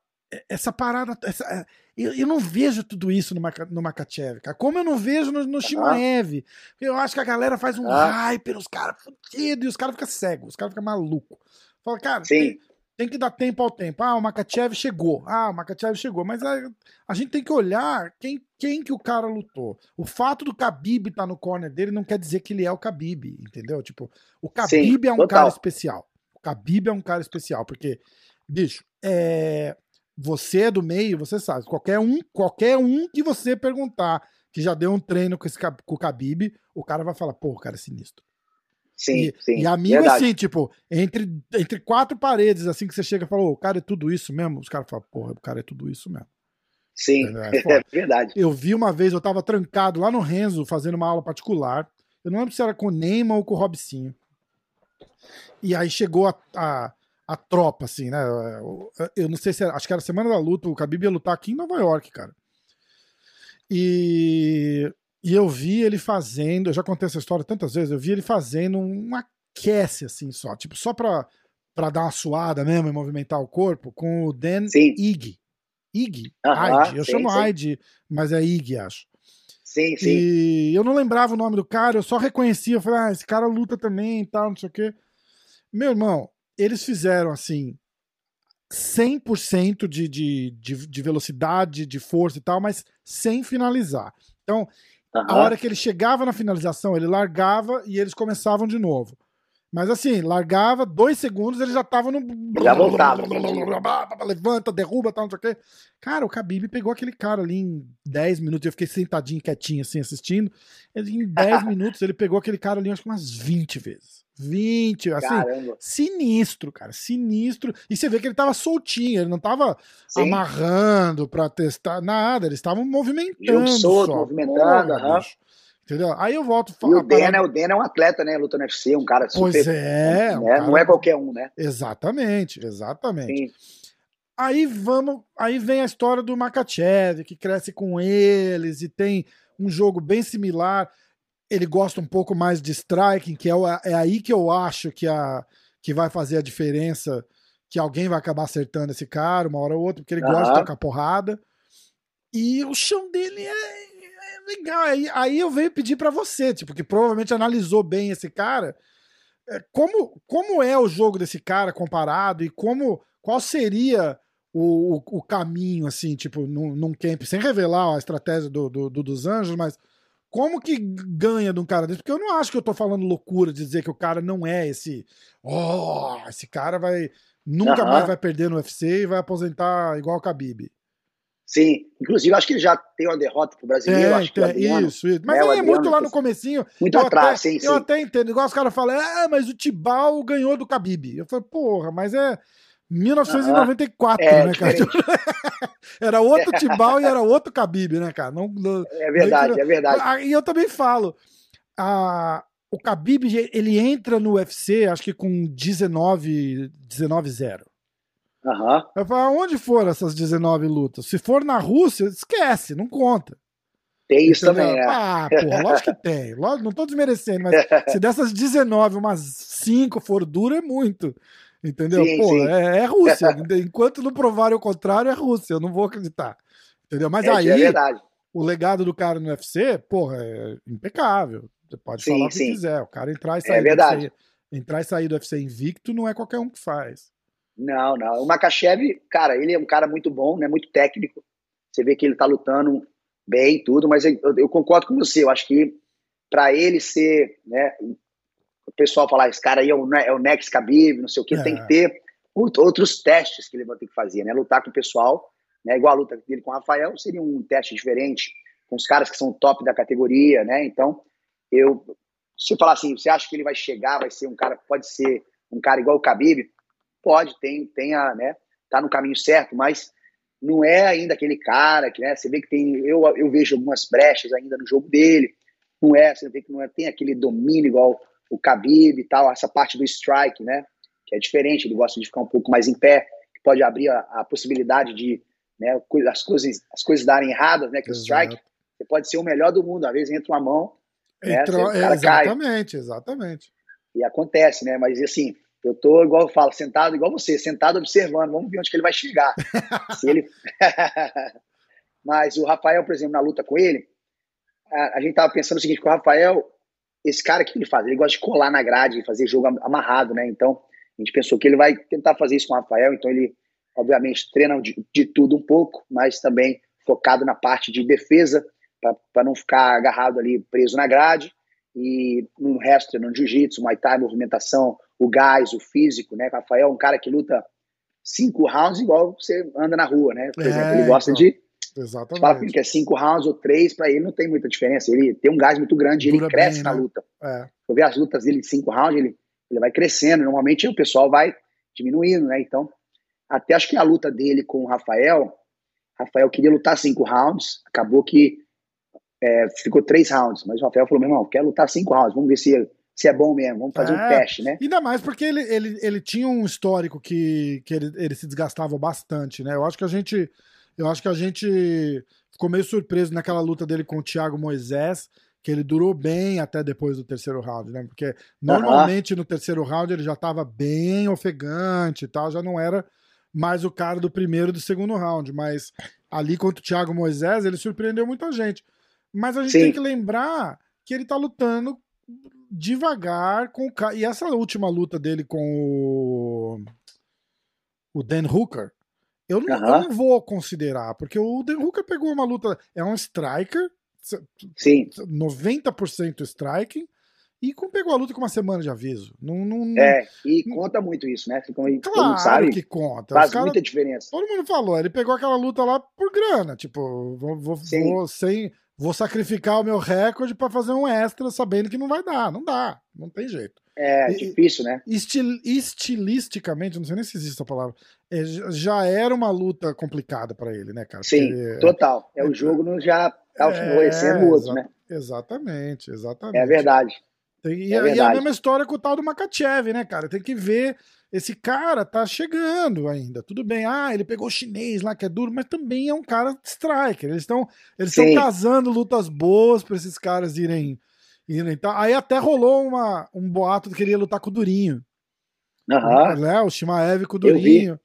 essa parada. Essa, eu, eu, não vejo tudo isso no, no Makachev, cara. Como eu não vejo no, no Shimaev. Eu acho que a galera faz um ah. hype os caras fudidos e os caras ficam cegos, os caras ficam malucos. Fala, cara, tem, tem, que dar tempo ao tempo. Ah, o Makachev chegou. Ah, o Makachev chegou. Mas a, a, gente tem que olhar quem, quem que o cara lutou. O fato do Khabib estar tá no corner dele não quer dizer que ele é o Khabib, entendeu? Tipo, o Khabib Sim, é um total. cara especial. O Khabib é um cara especial, porque, bicho, é você é do meio, você sabe. Qualquer um, qualquer um que você perguntar que já deu um treino com, esse, com o Khabib, o cara vai falar, pô, o cara é sinistro. Sim, e, sim. E amigo verdade. assim, tipo, entre, entre quatro paredes, assim, que você chega e fala, o cara é tudo isso mesmo? Os caras falam, porra, o cara é tudo isso mesmo. Sim, é, é, verdade. Eu vi uma vez, eu tava trancado lá no Renzo, fazendo uma aula particular. Eu não lembro se era com o Neymar ou com o Robicinho. E aí chegou a, a, a tropa, assim, né? Eu não sei se era, acho que era a semana da luta, o Khabib ia lutar aqui em Nova York, cara. E, e eu vi ele fazendo, eu já contei essa história tantas vezes, eu vi ele fazendo um aquece, assim, só, tipo, só pra, pra dar uma suada mesmo e movimentar o corpo, com o Dan sim. Ig. Ig? Uh -huh, Eu sim, chamo sim. Ig, mas é Ig, acho. Sim, sim. E eu não lembrava o nome do cara, eu só reconhecia, eu falei, ah, esse cara luta também e tal, não sei o quê. Meu irmão, eles fizeram assim 100% de, de, de, de velocidade, de força e tal, mas sem finalizar. Então, uhum. a hora que ele chegava na finalização, ele largava e eles começavam de novo. Mas assim, largava, dois segundos, ele já tava no. Já voltava. Levanta, derruba, tal, não sei o quê. Cara, o Khabib pegou aquele cara ali em 10 minutos. Eu fiquei sentadinho, quietinho, assim, assistindo. Ele, em 10 minutos, ele pegou aquele cara ali, acho que umas 20 vezes. 20, assim, Caramba. sinistro, cara, sinistro. E você vê que ele tava soltinho, ele não tava Sim. amarrando pra testar nada, eles estavam movimentando. solto, só. movimentando, aham. Entendeu? Aí eu volto falar. O Dan, o Dan é um atleta, né? Luta no UFC, um cara super. Pois é. Né? Um cara... Não é qualquer um, né? Exatamente, exatamente. Sim. Aí vamos. Aí vem a história do Makachev, que cresce com eles e tem um jogo bem similar ele gosta um pouco mais de striking, que é, é aí que eu acho que, a, que vai fazer a diferença, que alguém vai acabar acertando esse cara uma hora ou outra, porque ele uhum. gosta de tocar porrada. E o chão dele é, é legal. Aí, aí eu venho pedir para você, tipo, que provavelmente analisou bem esse cara. É, como, como é o jogo desse cara comparado e como qual seria o, o, o, caminho, assim, tipo, num, num camp, sem revelar a estratégia do, do, do, dos anjos, mas como que ganha de um cara desse? Porque eu não acho que eu tô falando loucura de dizer que o cara não é esse. Oh, esse cara vai. Nunca uhum. mais vai perder no UFC e vai aposentar igual o Khabib. Sim, inclusive acho que ele já tem uma derrota pro brasileiro. É, acho que Adriano, isso, isso. Mas é, é muito lá no comecinho. Muito atrás, até, sim, Eu até entendo. Igual os caras falam, ah, mas o Tibal ganhou do Khabib. Eu falei, porra, mas é 1994, é, né, cara? era outro Tibal e era outro Khabib, né, cara? Não, não, é verdade, é verdade. Ah, e eu também falo, a, o Khabib, ele entra no UFC, acho que com 19, 19-0. Uhum. Eu falo, onde foram essas 19 lutas? Se for na Rússia, esquece, não conta. Tem isso Entendeu? também, é. Ah, porra, lógico que tem. Lógico, não tô desmerecendo, mas se dessas 19, umas 5 for duro, é muito. Entendeu? Sim, Pô, sim. É, é, Rússia. Enquanto não provarem o contrário, é Rússia. Eu não vou acreditar. Entendeu? Mas é, aí, é o legado do cara no UFC, porra, é impecável. Você pode sim, falar o que quiser. O cara entrar e sair, é verdade. UFC, entrar e sair do UFC invicto não é qualquer um que faz. Não, não. O Makachev, cara, ele é um cara muito bom, né? Muito técnico. Você vê que ele tá lutando bem e tudo, mas eu, eu, concordo com você. Eu acho que para ele ser, né? O pessoal falar, esse cara aí é o, é o Next Khabib, não sei o que, é. tem que ter outros testes que ele vai ter que fazer, né? Lutar com o pessoal, né? Igual a luta dele com o Rafael, seria um teste diferente com os caras que são top da categoria, né? Então, eu se falar assim, você acha que ele vai chegar, vai ser um cara, pode ser um cara igual o Khabib? pode, tem, tem a, né, tá no caminho certo, mas não é ainda aquele cara que, né, você vê que tem, eu, eu vejo algumas brechas ainda no jogo dele, não é, você vê que não é, tem aquele domínio igual o Khabib e tal, essa parte do strike, né, que é diferente, ele gosta de ficar um pouco mais em pé, que pode abrir a, a possibilidade de, né, as coisas, as coisas darem erradas, né, que Exato. o strike, você pode ser o melhor do mundo, às vezes entra uma mão, né, Entrou, é, exatamente, cai. exatamente. E acontece, né, mas assim, eu tô, igual eu falo, sentado igual você, sentado observando, vamos ver onde que ele vai chegar. Se ele... Mas o Rafael, por exemplo, na luta com ele, a, a gente tava pensando o seguinte, que o Rafael, esse cara que ele faz, ele gosta de colar na grade, fazer jogo amarrado, né? Então, a gente pensou que ele vai tentar fazer isso com o Rafael, então ele, obviamente, treina de, de tudo um pouco, mas também focado na parte de defesa, para não ficar agarrado ali, preso na grade, e no resto, no jiu-jitsu, muay thai, movimentação, o gás, o físico, né? Rafael é um cara que luta cinco rounds igual você anda na rua, né? Por é, exemplo, ele gosta então, de. Exatamente. Fala que é cinco rounds ou três, para ele não tem muita diferença. Ele tem um gás muito grande, Dura ele cresce bem, na né? luta. É. Eu ver as lutas dele de cinco rounds, ele, ele vai crescendo. Normalmente o pessoal vai diminuindo, né? Então, até acho que a luta dele com o Rafael, Rafael queria lutar cinco rounds, acabou que é, ficou três rounds, mas o Rafael falou: meu irmão, quer lutar cinco rounds, vamos ver se se é bom mesmo, vamos fazer é, um teste, né? Ainda mais porque ele, ele, ele tinha um histórico que, que ele, ele se desgastava bastante, né? Eu acho que a gente. Eu acho que a gente ficou meio surpreso naquela luta dele com o Thiago Moisés, que ele durou bem até depois do terceiro round, né? Porque normalmente no terceiro round ele já estava bem ofegante e tal, já não era mais o cara do primeiro e do segundo round, mas ali contra o Thiago Moisés ele surpreendeu muita gente. Mas a gente Sim. tem que lembrar que ele tá lutando devagar com o E essa última luta dele com o, o Dan Hooker, eu não, eu não vou considerar, porque o Dan Hooker pegou uma luta. É um striker, Sim. 90% striking, e pegou a luta com uma semana de aviso. Não, não, é, e conta muito isso, né? Fica, claro sabe, que conta. Faz cara, muita diferença. Todo mundo falou, ele pegou aquela luta lá por grana, tipo, vou, vou, vou sem vou sacrificar o meu recorde para fazer um extra sabendo que não vai dar. Não dá, não tem jeito. É difícil, né? Estil, estilisticamente, não sei nem se existe essa palavra, é, já era uma luta complicada para ele, né, cara? Sim, Porque, total. É, o jogo não já tá favorecendo é, o outro, né? Exatamente, exatamente. É verdade. E, é verdade. e, a mesma história com o tal do Makachev, né, cara? Tem que ver esse cara tá chegando ainda. Tudo bem, ah, ele pegou o chinês lá que é duro, mas também é um cara striker. Eles estão eles estão casando lutas boas para esses caras irem tá. Aí até rolou uma, um boato que ele ia lutar com o Durinho. Uhum. Né? O Shimaev com o Durinho.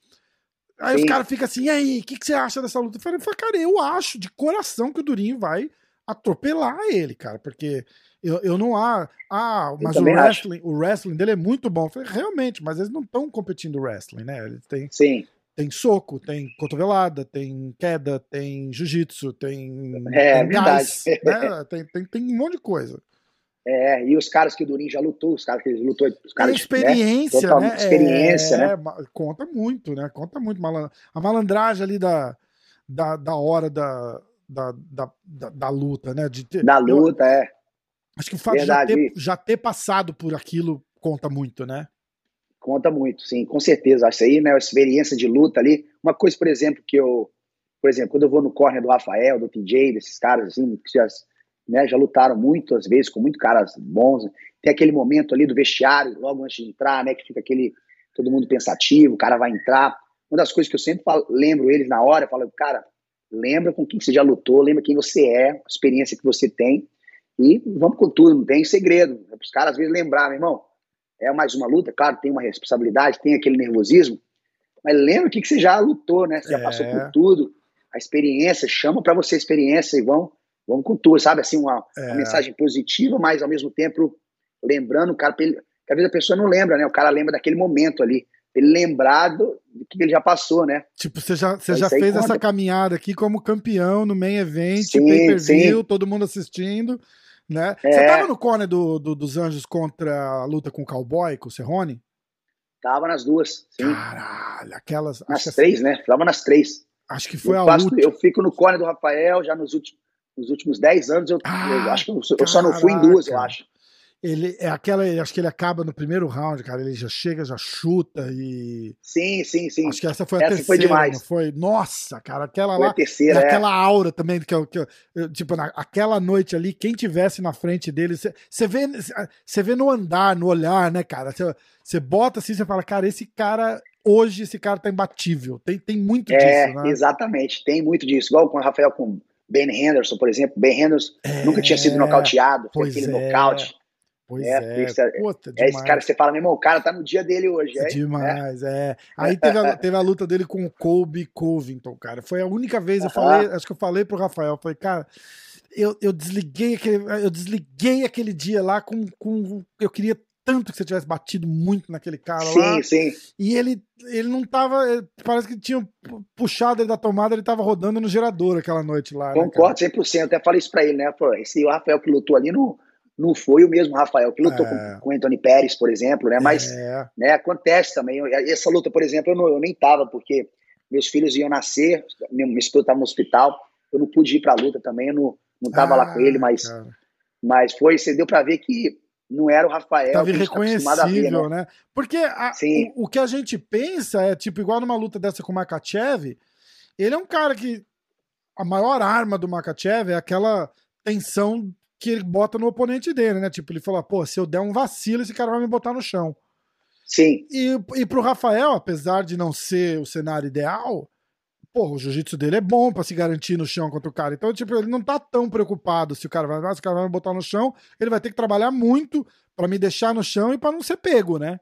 Aí Sim. os caras ficam assim, e aí, o que, que você acha dessa luta? Eu falei, cara, eu acho de coração que o Durinho vai atropelar ele, cara, porque eu, eu não há. Ah, mas o wrestling, o wrestling dele é muito bom. Falei, realmente, mas eles não estão competindo wrestling, né? Eles têm. Sim. tem soco, tem cotovelada, tem queda, tem jiu-jitsu, tem. É, tem gás, né? tem, tem, tem um monte de coisa. É, e os caras que o Durin já lutou, os caras que ele lutou, os caras, a experiência, né? né? Experiência, é, né? Conta muito, né? Conta muito. A malandragem ali da, da, da hora da, da, da, da, da luta, né? De ter, da luta, eu, é. Acho que o fato Verdade. de já ter, já ter passado por aquilo conta muito, né? Conta muito, sim, com certeza. Acho aí, né, a experiência de luta ali. Uma coisa, por exemplo, que eu, por exemplo, quando eu vou no corner do Rafael, do TJ, desses caras assim, que já, né, já lutaram muitas vezes com muitos caras bons. Tem aquele momento ali do vestiário, logo antes de entrar, né, que fica aquele todo mundo pensativo, o cara vai entrar. Uma das coisas que eu sempre falo, lembro eles na hora, eu falo, cara, lembra com quem você já lutou, lembra quem você é, a experiência que você tem, e vamos com tudo, não tem segredo. É para os caras às vezes lembrar, meu irmão, é mais uma luta, claro, tem uma responsabilidade, tem aquele nervosismo, mas lembra que, que você já lutou, né? Você já é. passou por tudo, a experiência, chama para você a experiência e vão, vão com tudo, sabe? Assim, uma, é. uma mensagem positiva, mas ao mesmo tempo lembrando o cara, que às vezes a pessoa não lembra, né? O cara lembra daquele momento ali, ele lembrado do que ele já passou, né? Tipo, você já, você já fez conta. essa caminhada aqui como campeão no main event, pay-per-view, todo mundo assistindo né? É. Você tava no corner do, do, dos Anjos contra a luta com o Cowboy, com o Serrone? Tava nas duas, sim. Caralho, aquelas. Nas três, assim, né? Tava nas três. Acho que foi eu a faço, última. Eu fico no corner do Rafael já nos últimos, nos últimos dez anos. Eu, ah, eu acho que eu, eu só não fui em duas, eu acho. Ele é aquela, acho que ele acaba no primeiro round, cara. Ele já chega, já chuta e. Sim, sim, sim. Acho que essa foi a essa terceira. Foi demais. foi? Nossa, cara, aquela foi lá. A terceira, é. aquela aura também que eu, que eu, tipo, na, aquela noite ali, quem tivesse na frente dele, você vê, você vê no andar, no olhar, né, cara? Você bota assim, você fala, cara, esse cara hoje esse cara tá imbatível. Tem, tem muito é, disso, né? Exatamente, tem muito disso. Igual com o Rafael com Ben Henderson, por exemplo. Ben Henderson é, nunca tinha sido nocauteado, foi aquele é. nocaute. Pois é. é. Puta, é esse cara que você fala, meu irmão, o cara tá no dia dele hoje. É, demais, é. é. Aí teve a, teve a, luta dele com o Colby Covington, cara. Foi a única vez, eu falei, acho que eu falei pro Rafael, falei, cara, eu, eu desliguei aquele, eu desliguei aquele dia lá com, com eu queria tanto que você tivesse batido muito naquele cara sim, lá. Sim, sim. E ele, ele não tava. Parece que tinha puxado ele da tomada, ele tava rodando no gerador aquela noite lá. Né, Concordo né, 100%. Até falei isso pra ele, né? Esse Rafael que lutou ali no não foi o mesmo Rafael que lutou é. com, o Anthony Pérez, por exemplo, né? Mas é. né, acontece também. Essa luta, por exemplo, eu, não, eu nem tava, porque meus filhos iam nascer, minha esposa estava no hospital, eu não pude ir para a luta também, eu não, não tava ah, lá com ele, mas, mas foi, você deu para ver que não era o Rafael. Tava irreconhecível, tá né? né? Porque a, o, o, que a gente pensa é, tipo, igual numa luta dessa com o Makachev, ele é um cara que a maior arma do Makachev é aquela tensão que ele bota no oponente dele, né? Tipo, ele fala, pô, se eu der um vacilo, esse cara vai me botar no chão. Sim. E, e pro Rafael, apesar de não ser o cenário ideal, pô, o jiu-jitsu dele é bom para se garantir no chão contra o cara. Então, tipo, ele não tá tão preocupado se o cara vai, se o cara vai me botar no chão, ele vai ter que trabalhar muito para me deixar no chão e para não ser pego, né?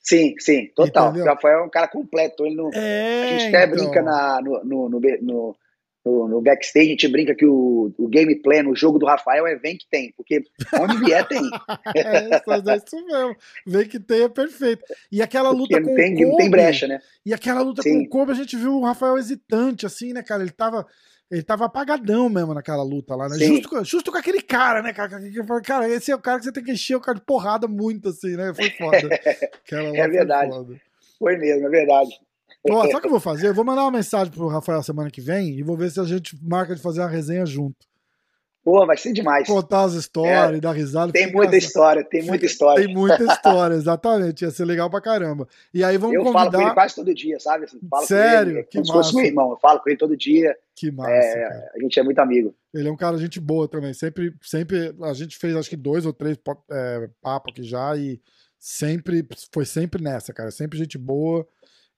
Sim, sim, total. Entendeu? O Rafael é um cara completo. Ele não, é, a gente até então... brinca na, no, no, no, no no, no, backstage a gente brinca que o, o gameplay no jogo do Rafael é vem que tem, porque onde vier tem. é, é isso mesmo. Vem que tem é perfeito. E aquela luta com tem, o Kobe, não tem brecha, né? E aquela luta Sim. com o Kobe, a gente viu o Rafael hesitante, assim, né, cara? Ele tava, ele tava apagadão mesmo naquela luta lá, né? Justo, justo, com aquele cara, né, cara? Cara, esse é o cara que você tem que encher o cara de porrada muito, assim, né? Foi foda. é verdade. Foi, foi mesmo, é verdade. Ó, sabe o que eu vou fazer? Eu vou mandar uma mensagem pro Rafael semana que vem e vou ver se a gente marca de fazer uma resenha junto. Pô, vai ser demais. Contar as histórias, é, dar risada. Tem muita engraçado. história, tem muita história. Tem muita história, exatamente. Ia ser legal pra caramba. E aí vamos eu convidar... Eu falo com ele quase todo dia, sabe? Assim, Sério? Ele, que como massa. se fosse meu irmão. Eu falo com ele todo dia. Que massa, é, A gente é muito amigo. Ele é um cara gente boa também. Sempre, sempre... A gente fez acho que dois ou três é, papos aqui já e sempre... Foi sempre nessa, cara. Sempre gente boa.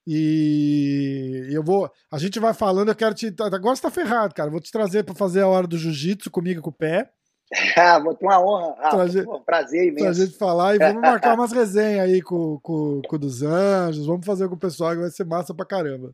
E eu vou. A gente vai falando, eu quero te. Agora você tá ferrado, cara. Vou te trazer para fazer a hora do jiu-jitsu comigo com o pé. Ah, vou ter uma honra. Ah, trazer, pô, prazer imenso. Pra gente falar e vamos marcar umas resenhas aí com, com, com o dos Anjos. Vamos fazer com o pessoal que vai ser massa pra caramba.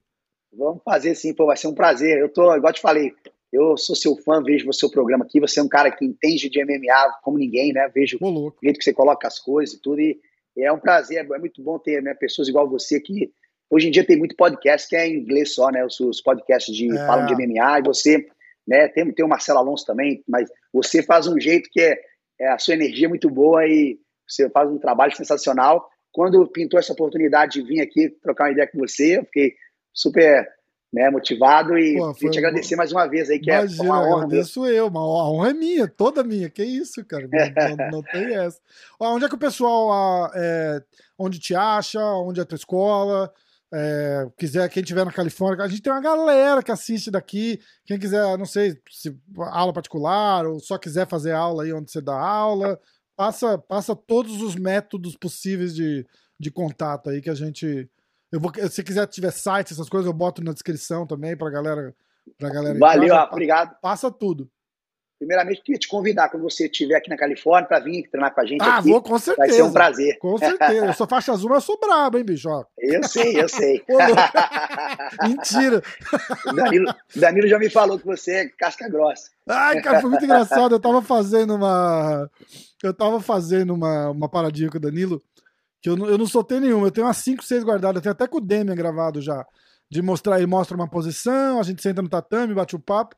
Vamos fazer sim, pô, vai ser um prazer. Eu tô, igual te falei, eu sou seu fã, vejo o seu programa aqui. Você é um cara que entende de MMA como ninguém, né? Vejo o jeito que você coloca as coisas e tudo. E é um prazer, é muito bom ter né, pessoas igual você que hoje em dia tem muito podcast que é em inglês só, né? Os, os podcasts de é. falam de MMA e você, né? Tem, tem o Marcelo Alonso também, mas você faz um jeito que é, é a sua energia é muito boa e você faz um trabalho sensacional. Quando pintou essa oportunidade de vir aqui trocar uma ideia com você, eu fiquei super né, motivado e Pô, te agradecer mais uma vez aí, que Imagina, é uma honra. agradeço eu, uma a honra é minha, toda minha, que isso, cara, não, não, não tem essa. Onde é que o pessoal, é, onde te acha, onde é a tua escola, é, quiser, quem estiver na Califórnia, a gente tem uma galera que assiste daqui, quem quiser, não sei, se aula particular, ou só quiser fazer aula aí onde você dá aula, passa, passa todos os métodos possíveis de, de contato aí que a gente eu vou, se quiser tiver site, essas coisas, eu boto na descrição também pra galera. Pra galera Valeu, obrigado. Passa tudo. Primeiramente, queria te convidar quando você estiver aqui na Califórnia para vir treinar com a gente. Ah, aqui. vou, com certeza. Vai ser um prazer. Com certeza. Eu sou faixa azul, mas eu sou brabo, hein, bicho? Eu sei, eu sei. Mentira. Danilo, Danilo já me falou que você é casca grossa. Ai, cara, foi muito engraçado. Eu tava fazendo uma. Eu tava fazendo uma, uma paradinha com o Danilo que eu não, eu não soltei nenhuma. Eu tenho umas 5, 6 guardadas. Eu tenho até com o Demian gravado já. De mostrar, ele mostra uma posição, a gente senta no tatame, bate o papo,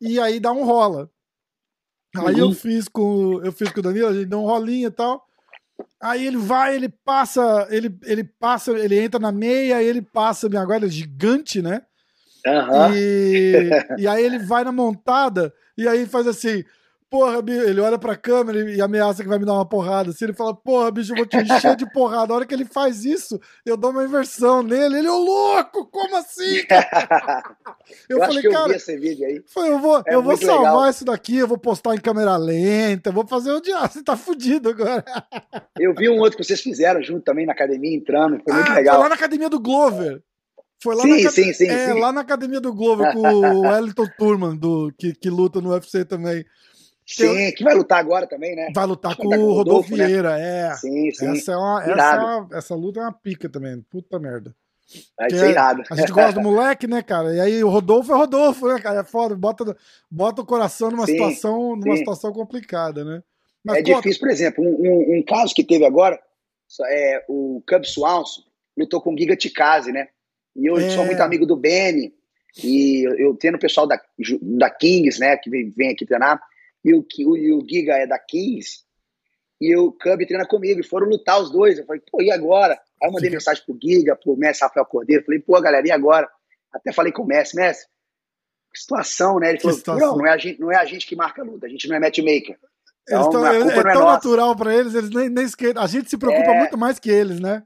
e aí dá um rola. Aí uhum. eu fiz com eu fiz com o Danilo, a gente deu um rolinho e tal. Aí ele vai, ele passa, ele, ele passa, ele entra na meia, aí ele passa, minha guarda é gigante, né? Uhum. E, e aí ele vai na montada, e aí faz assim: porra, ele olha pra câmera e ameaça que vai me dar uma porrada. Se ele fala, porra, bicho, eu vou te encher de porrada. A hora que ele faz isso, eu dou uma inversão nele. Ele, ô louco, como assim? eu, eu falei, cara, eu esse vídeo aí. eu vou, é eu vou salvar legal. isso daqui, eu vou postar em câmera lenta, vou fazer o dia. Você tá fudido agora. eu vi um outro que vocês fizeram junto também na academia, entrando. Foi muito ah, legal. Foi lá na academia do Glover. Foi lá, sim, na, sim, sim, é, lá na academia do Glover com o Wellington Turman, do, que, que luta no UFC também. Sim, eu... que vai lutar agora também, né? Vai lutar com, com o Rodolfo, Rodolfo né? Vieira, né? é. Sim, sim. Essa, é uma, essa, essa luta é uma pica também, puta merda. Vai ser irado. A gente gosta do moleque, né, cara? E aí o Rodolfo é Rodolfo, né, cara? É foda, bota, bota o coração numa, sim, situação, numa situação complicada, né? Mas, é pô, difícil, por exemplo, um, um, um, caso que teve agora, é, o Cub Swanson lutou com o Giga Tikase, né? E eu é... sou muito amigo do Benny, e eu, eu tendo o pessoal da, da Kings, né, que vem, vem aqui treinar, e o, e o Giga é da 15, e o Cub treina comigo, e foram lutar os dois. Eu falei, pô, e agora? Aí eu mandei mensagem pro Giga, pro Messi Rafael Cordeiro, falei, pô, galera, e agora? Até falei com o Messi, Messi, que situação, né? Ele falou, não, não é, a gente, não é a gente que marca a luta, a gente não é matchmaker. Então, tão, é, é, tão natural para eles, eles nem, nem a gente se preocupa é, muito mais que eles, né?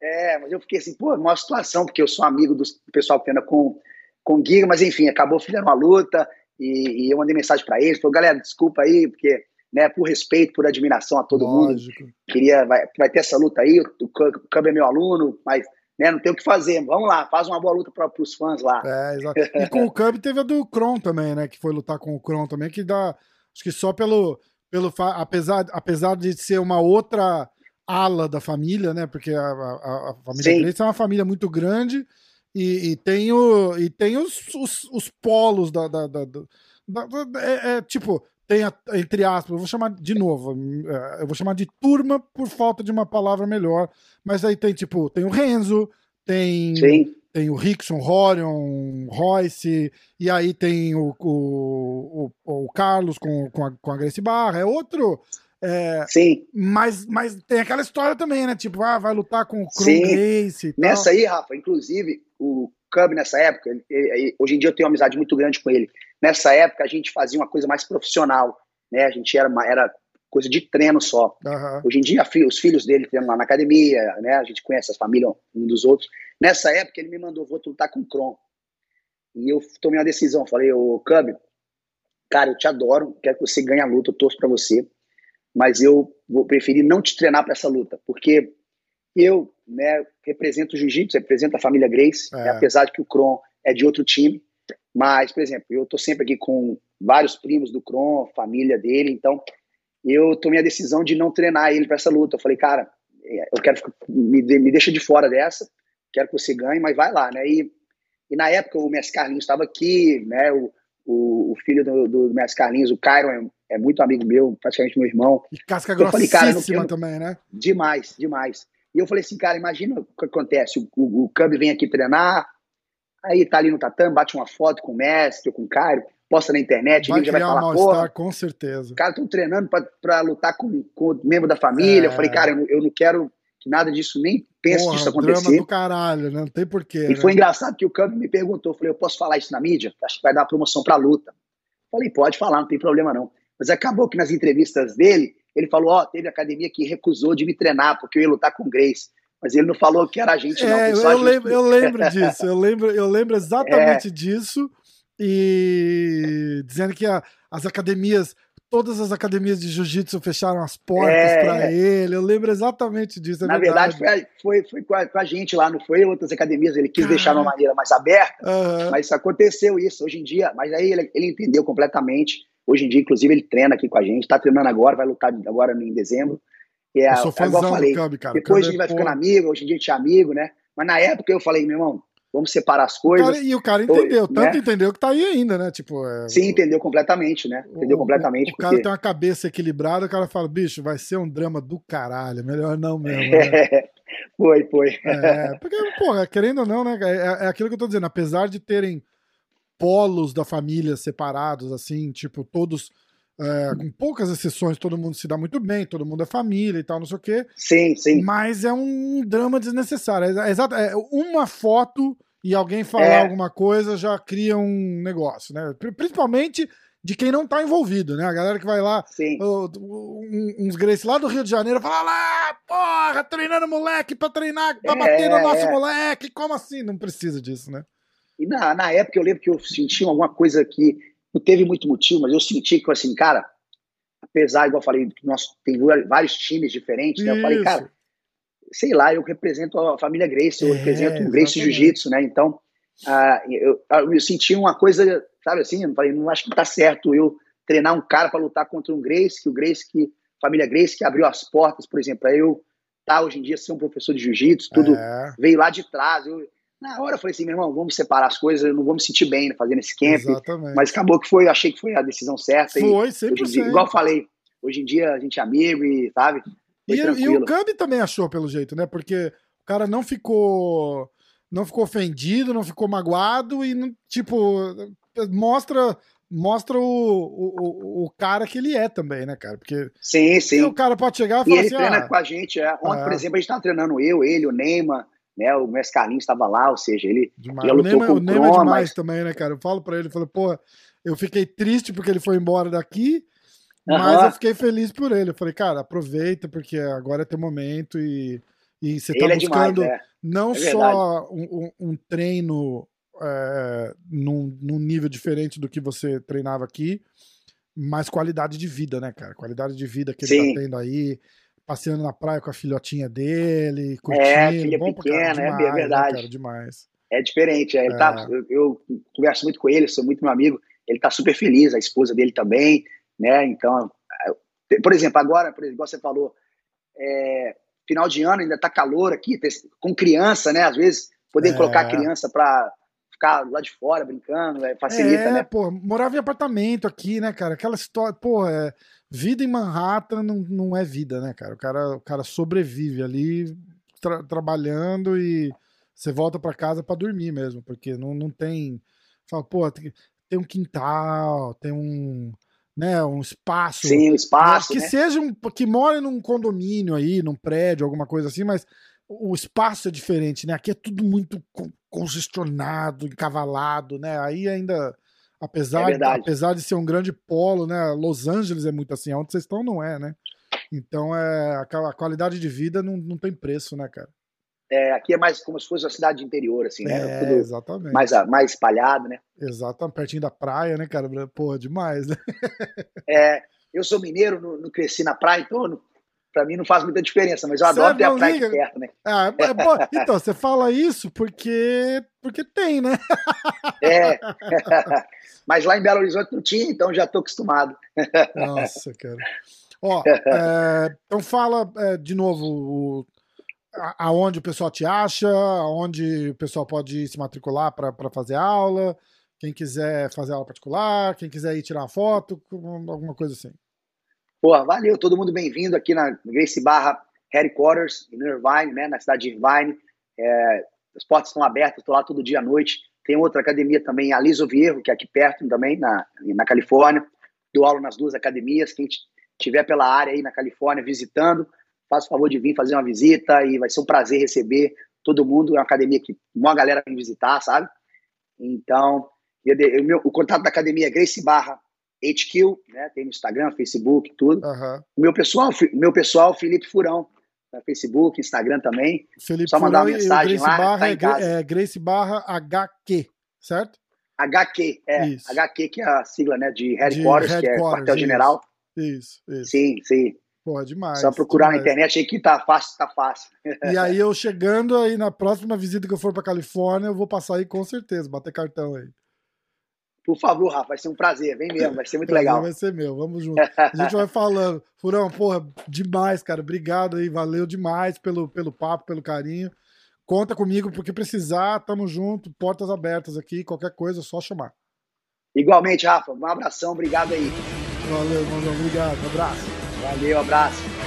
É, mas eu fiquei assim, pô, uma situação, porque eu sou amigo do pessoal que treina com, com o Giga, mas enfim, acabou fazendo uma luta, e, e eu mandei mensagem para eles, falei, galera, desculpa aí, porque, né, por respeito, por admiração a todo Lógico. mundo, queria, vai, vai ter essa luta aí, o Cub é meu aluno, mas né, não tem o que fazer, vamos lá, faz uma boa luta para os fãs lá. É, exato. E com o Cub teve a do Kron também, né, que foi lutar com o Kron também, que dá, acho que só pelo, pelo apesar, apesar de ser uma outra ala da família, né, porque a, a, a família Grace é uma família muito grande, e, e, tem, o, e tem os, os, os polos da. da, da, da, da é, é, tipo, tem, a, entre aspas, eu vou chamar de novo, é, eu vou chamar de turma por falta de uma palavra melhor, mas aí tem, tipo, tem o Renzo, tem. Sim. Tem o Rickson, Horion, Royce, e aí tem o, o, o, o Carlos com, com, a, com a Grace Barra. É outro, é, Sim. Mas, mas tem aquela história também, né? Tipo, ah, vai lutar com o Kron Grace. Nessa aí, Rafa, inclusive, o Cub nessa época, hoje em dia eu tenho uma amizade muito grande com ele. Nessa época a gente fazia uma coisa mais profissional, né? A gente era, uma, era coisa de treino só. Uhum. Hoje em dia os filhos dele treinam lá na academia, né? A gente conhece as famílias um dos outros. Nessa época ele me mandou, vou lutar com o Kron. E eu tomei uma decisão, falei, ô Cub, cara, eu te adoro, quero que você ganhe a luta, eu torço pra você mas eu vou preferir não te treinar para essa luta, porque eu né, represento o jiu-jitsu, represento a família Grace, é. Né, apesar de que o Kron é de outro time, mas, por exemplo, eu estou sempre aqui com vários primos do Kron, família dele, então eu tomei a decisão de não treinar ele para essa luta. Eu falei, cara, é, eu quero me, me deixa de fora dessa, quero que você ganhe, mas vai lá, né? E, e na época o Messi Carlinhos estava aqui, né? O, o, o, filho do, do Messi Carlinhos, o Cairo, é muito amigo meu, praticamente meu irmão. E casca grossíssima falei, cara, também, né? Demais, demais. E eu falei assim, cara, imagina o que acontece. O, o, o Cub vem aqui treinar, aí tá ali no tatame, bate uma foto com o mestre ou com o Caio, posta na internet, vai já vai falar, um porra, com certeza. Cara, estão treinando para lutar com, com o membro da família. É. Eu falei, cara, eu, eu, não quero que nada disso, nem pense porra, disso acontecer. Drama do caralho, né? não tem porquê. E né? foi engraçado que o Cub me perguntou, eu falei, eu posso falar isso na mídia? Acho que vai dar promoção pra luta. Falei, pode falar, não tem problema não. Mas acabou que nas entrevistas dele, ele falou, ó, oh, teve academia que recusou de me treinar porque eu ia lutar com o Grace. Mas ele não falou que era a gente, não. É, eu, gente... lembro, eu lembro disso, eu lembro, eu lembro exatamente é. disso. E dizendo que a, as academias, todas as academias de jiu-jitsu fecharam as portas é, para ele. Eu lembro exatamente disso. É Na verdade, verdade foi, foi, foi com, a, com, a, gente lá, não foi outras academias. Ele quis deixar de uma maneira mais aberta, uhum. mas aconteceu isso hoje em dia. Mas aí ele, ele entendeu completamente. Hoje em dia, inclusive, ele treina aqui com a gente, está treinando agora, vai lutar agora em dezembro. É, eu sou é igual eu falei, cara. Depois a gente vai ficando amigo, hoje em dia a gente é amigo, né? Mas na época eu falei, meu irmão, vamos separar as coisas. Cara, e o cara entendeu, Pô, tanto né? entendeu que tá aí ainda, né? Tipo, é, Sim, entendeu completamente, né? Entendeu o, completamente. O, o cara tem uma cabeça equilibrada, o cara fala, bicho, vai ser um drama do caralho, melhor não mesmo. Né? foi, foi. É, porque, porra, querendo ou não, né? É, é aquilo que eu tô dizendo, apesar de terem polos da família separados, assim, tipo, todos é, com poucas exceções, todo mundo se dá muito bem, todo mundo é família e tal, não sei o quê. Sim, sim. Mas é um drama desnecessário. É, exato, é uma foto e alguém falar é. alguma coisa já cria um negócio, né? Principalmente de quem não tá envolvido, né? A galera que vai lá, uns Grace lá do Rio de Janeiro, fala lá, porra, treinando moleque pra treinar, pra é, bater no nosso é. moleque, como assim? Não precisa disso, né? E na, na época eu lembro que eu senti alguma coisa que não teve muito motivo, mas eu senti que, assim, cara, apesar, igual eu falei, que nós tem vários times diferentes, né? Eu falei, cara, sei lá, eu represento a família Grace, eu é, represento o Grace Jiu-Jitsu, né? Então, uh, eu, eu, senti uma coisa, sabe assim, eu falei, não acho que tá certo eu treinar um cara para lutar contra um Grace, que o Grace, que família Grace, que abriu as portas, por exemplo, eu tá hoje em dia ser um professor de jiu-jitsu, tudo é. veio lá de trás. Eu, na hora eu falei assim, meu irmão, vamos separar as coisas, eu não vou me sentir bem fazendo esse camp. Exatamente. Mas acabou que foi, achei que foi a decisão certa. Foi, 100%. Dia, igual eu falei, hoje em dia a gente é amigo e, sabe? E, e, o Cub também achou pelo jeito, né? Porque o cara não ficou não ficou ofendido, não ficou magoado e, tipo, mostra mostra o, o, o, cara que ele é também, né, cara? Porque sim, sim. o cara pode chegar e falar e ele assim, treina ah, com a gente. É. Ontem, é. por exemplo, a gente tá treinando eu, ele, o Neymar, né? O Mestre Carlinhos estava lá, ou seja, ele, demais. ele lutou o Neymar, com o Neymar é demais mas... também, né, cara? Eu falo para ele, eu falo, pô, eu fiquei triste porque ele foi embora daqui, mas uhum. eu fiquei feliz por ele. Eu falei, cara, aproveita porque agora é teu momento e, e você tá ele buscando é demais, é. não é só um, um, treino é, num, num nível diferente do que você treinava aqui, mas qualidade de vida, né, cara? Qualidade de vida que ele tá Sim. tá tendo aí passeando na praia com a filhotinha dele, curtindo. É, filha bom pequena, demais, é, verdade. Né, cara, demais. É diferente, é, ele tá, é. Tá, eu, eu, converso muito com ele, sou muito meu amigo, ele tá super feliz, a esposa dele também, né, então, por exemplo, agora, por exemplo, igual você falou, é, final de ano ainda tá calor aqui, com criança, né, às vezes, poder é. colocar a criança para ficar lá de fora brincando, é, facilita, é, né? pô, morava em apartamento aqui, né, cara, aquela história, pô, é vida em Manhattan não, não é vida, né, cara? O cara, o cara sobrevive ali tra trabalhando e você volta para casa para dormir mesmo, porque não, não tem. Fala, pô, tem, tem um quintal, tem um. Né, um espaço. Sim, um espaço. Que né? seja um. que more num condomínio aí, num prédio, alguma coisa assim, mas o espaço é diferente, né? Aqui é tudo muito congestionado, encavalado, né? Aí ainda Apesar, é apesar de ser um grande polo, né? Los Angeles é muito assim, onde vocês estão não é, né? Então é, a qualidade de vida não, não tem preço, né, cara? É, aqui é mais como se fosse uma cidade de interior, assim, né? É, Tudo exatamente. Mais, mais espalhado, né? Exatamente, pertinho da praia, né, cara? Porra, demais, né? É, eu sou mineiro, não, não cresci na praia, então não, pra mim não faz muita diferença, mas eu adoro ter a praia liga. perto, né? Ah, é, bom, então, você fala isso porque, porque tem, né? É. Mas lá em Belo Horizonte não tinha, então já estou acostumado. Nossa, cara. Ó, é, então fala é, de novo o, aonde o pessoal te acha, aonde o pessoal pode se matricular para fazer aula, quem quiser fazer aula particular, quem quiser ir tirar uma foto, alguma coisa assim. Pô, valeu, todo mundo bem-vindo aqui na Grace Barra headquarters em Irvine, né, na cidade de Irvine. É, as portas estão abertas, estou lá todo dia à noite. Tem outra academia também, a Liso Vierro, que é aqui perto também, na, na Califórnia. Dou aula nas duas academias. Quem estiver pela área aí na Califórnia visitando, faça o favor de vir fazer uma visita e vai ser um prazer receber todo mundo. É uma academia que uma galera vem visitar, sabe? Então, o, meu, o contato da academia é Grace Barra HQ, né? Tem no Instagram, Facebook, tudo. Uhum. O meu pessoal, meu pessoal, Felipe Furão, no Facebook, Instagram também. Felipe Só mandar uma mensagem lá. Barra tá em casa. É, Grace Barra HQ, certo? HQ, é. Isso. HQ, que é a sigla né, de Headquarters, de headquarters que é quartel-general. Isso, isso. Sim, sim. Pô, demais. Só procurar demais. na internet aí que tá fácil, tá fácil. E aí eu chegando aí na próxima visita que eu for pra Califórnia, eu vou passar aí com certeza, bater cartão aí. Por favor, Rafa, vai ser um prazer, vem mesmo, vai ser muito legal. Vai ser meu, vamos junto. A gente vai falando. Furão, porra, demais, cara. Obrigado aí, valeu demais pelo, pelo papo, pelo carinho. Conta comigo, porque precisar, tamo junto, portas abertas aqui, qualquer coisa, é só chamar. Igualmente, Rafa, um abração, obrigado aí. Valeu, irmãozão, obrigado, abraço. Valeu, abraço.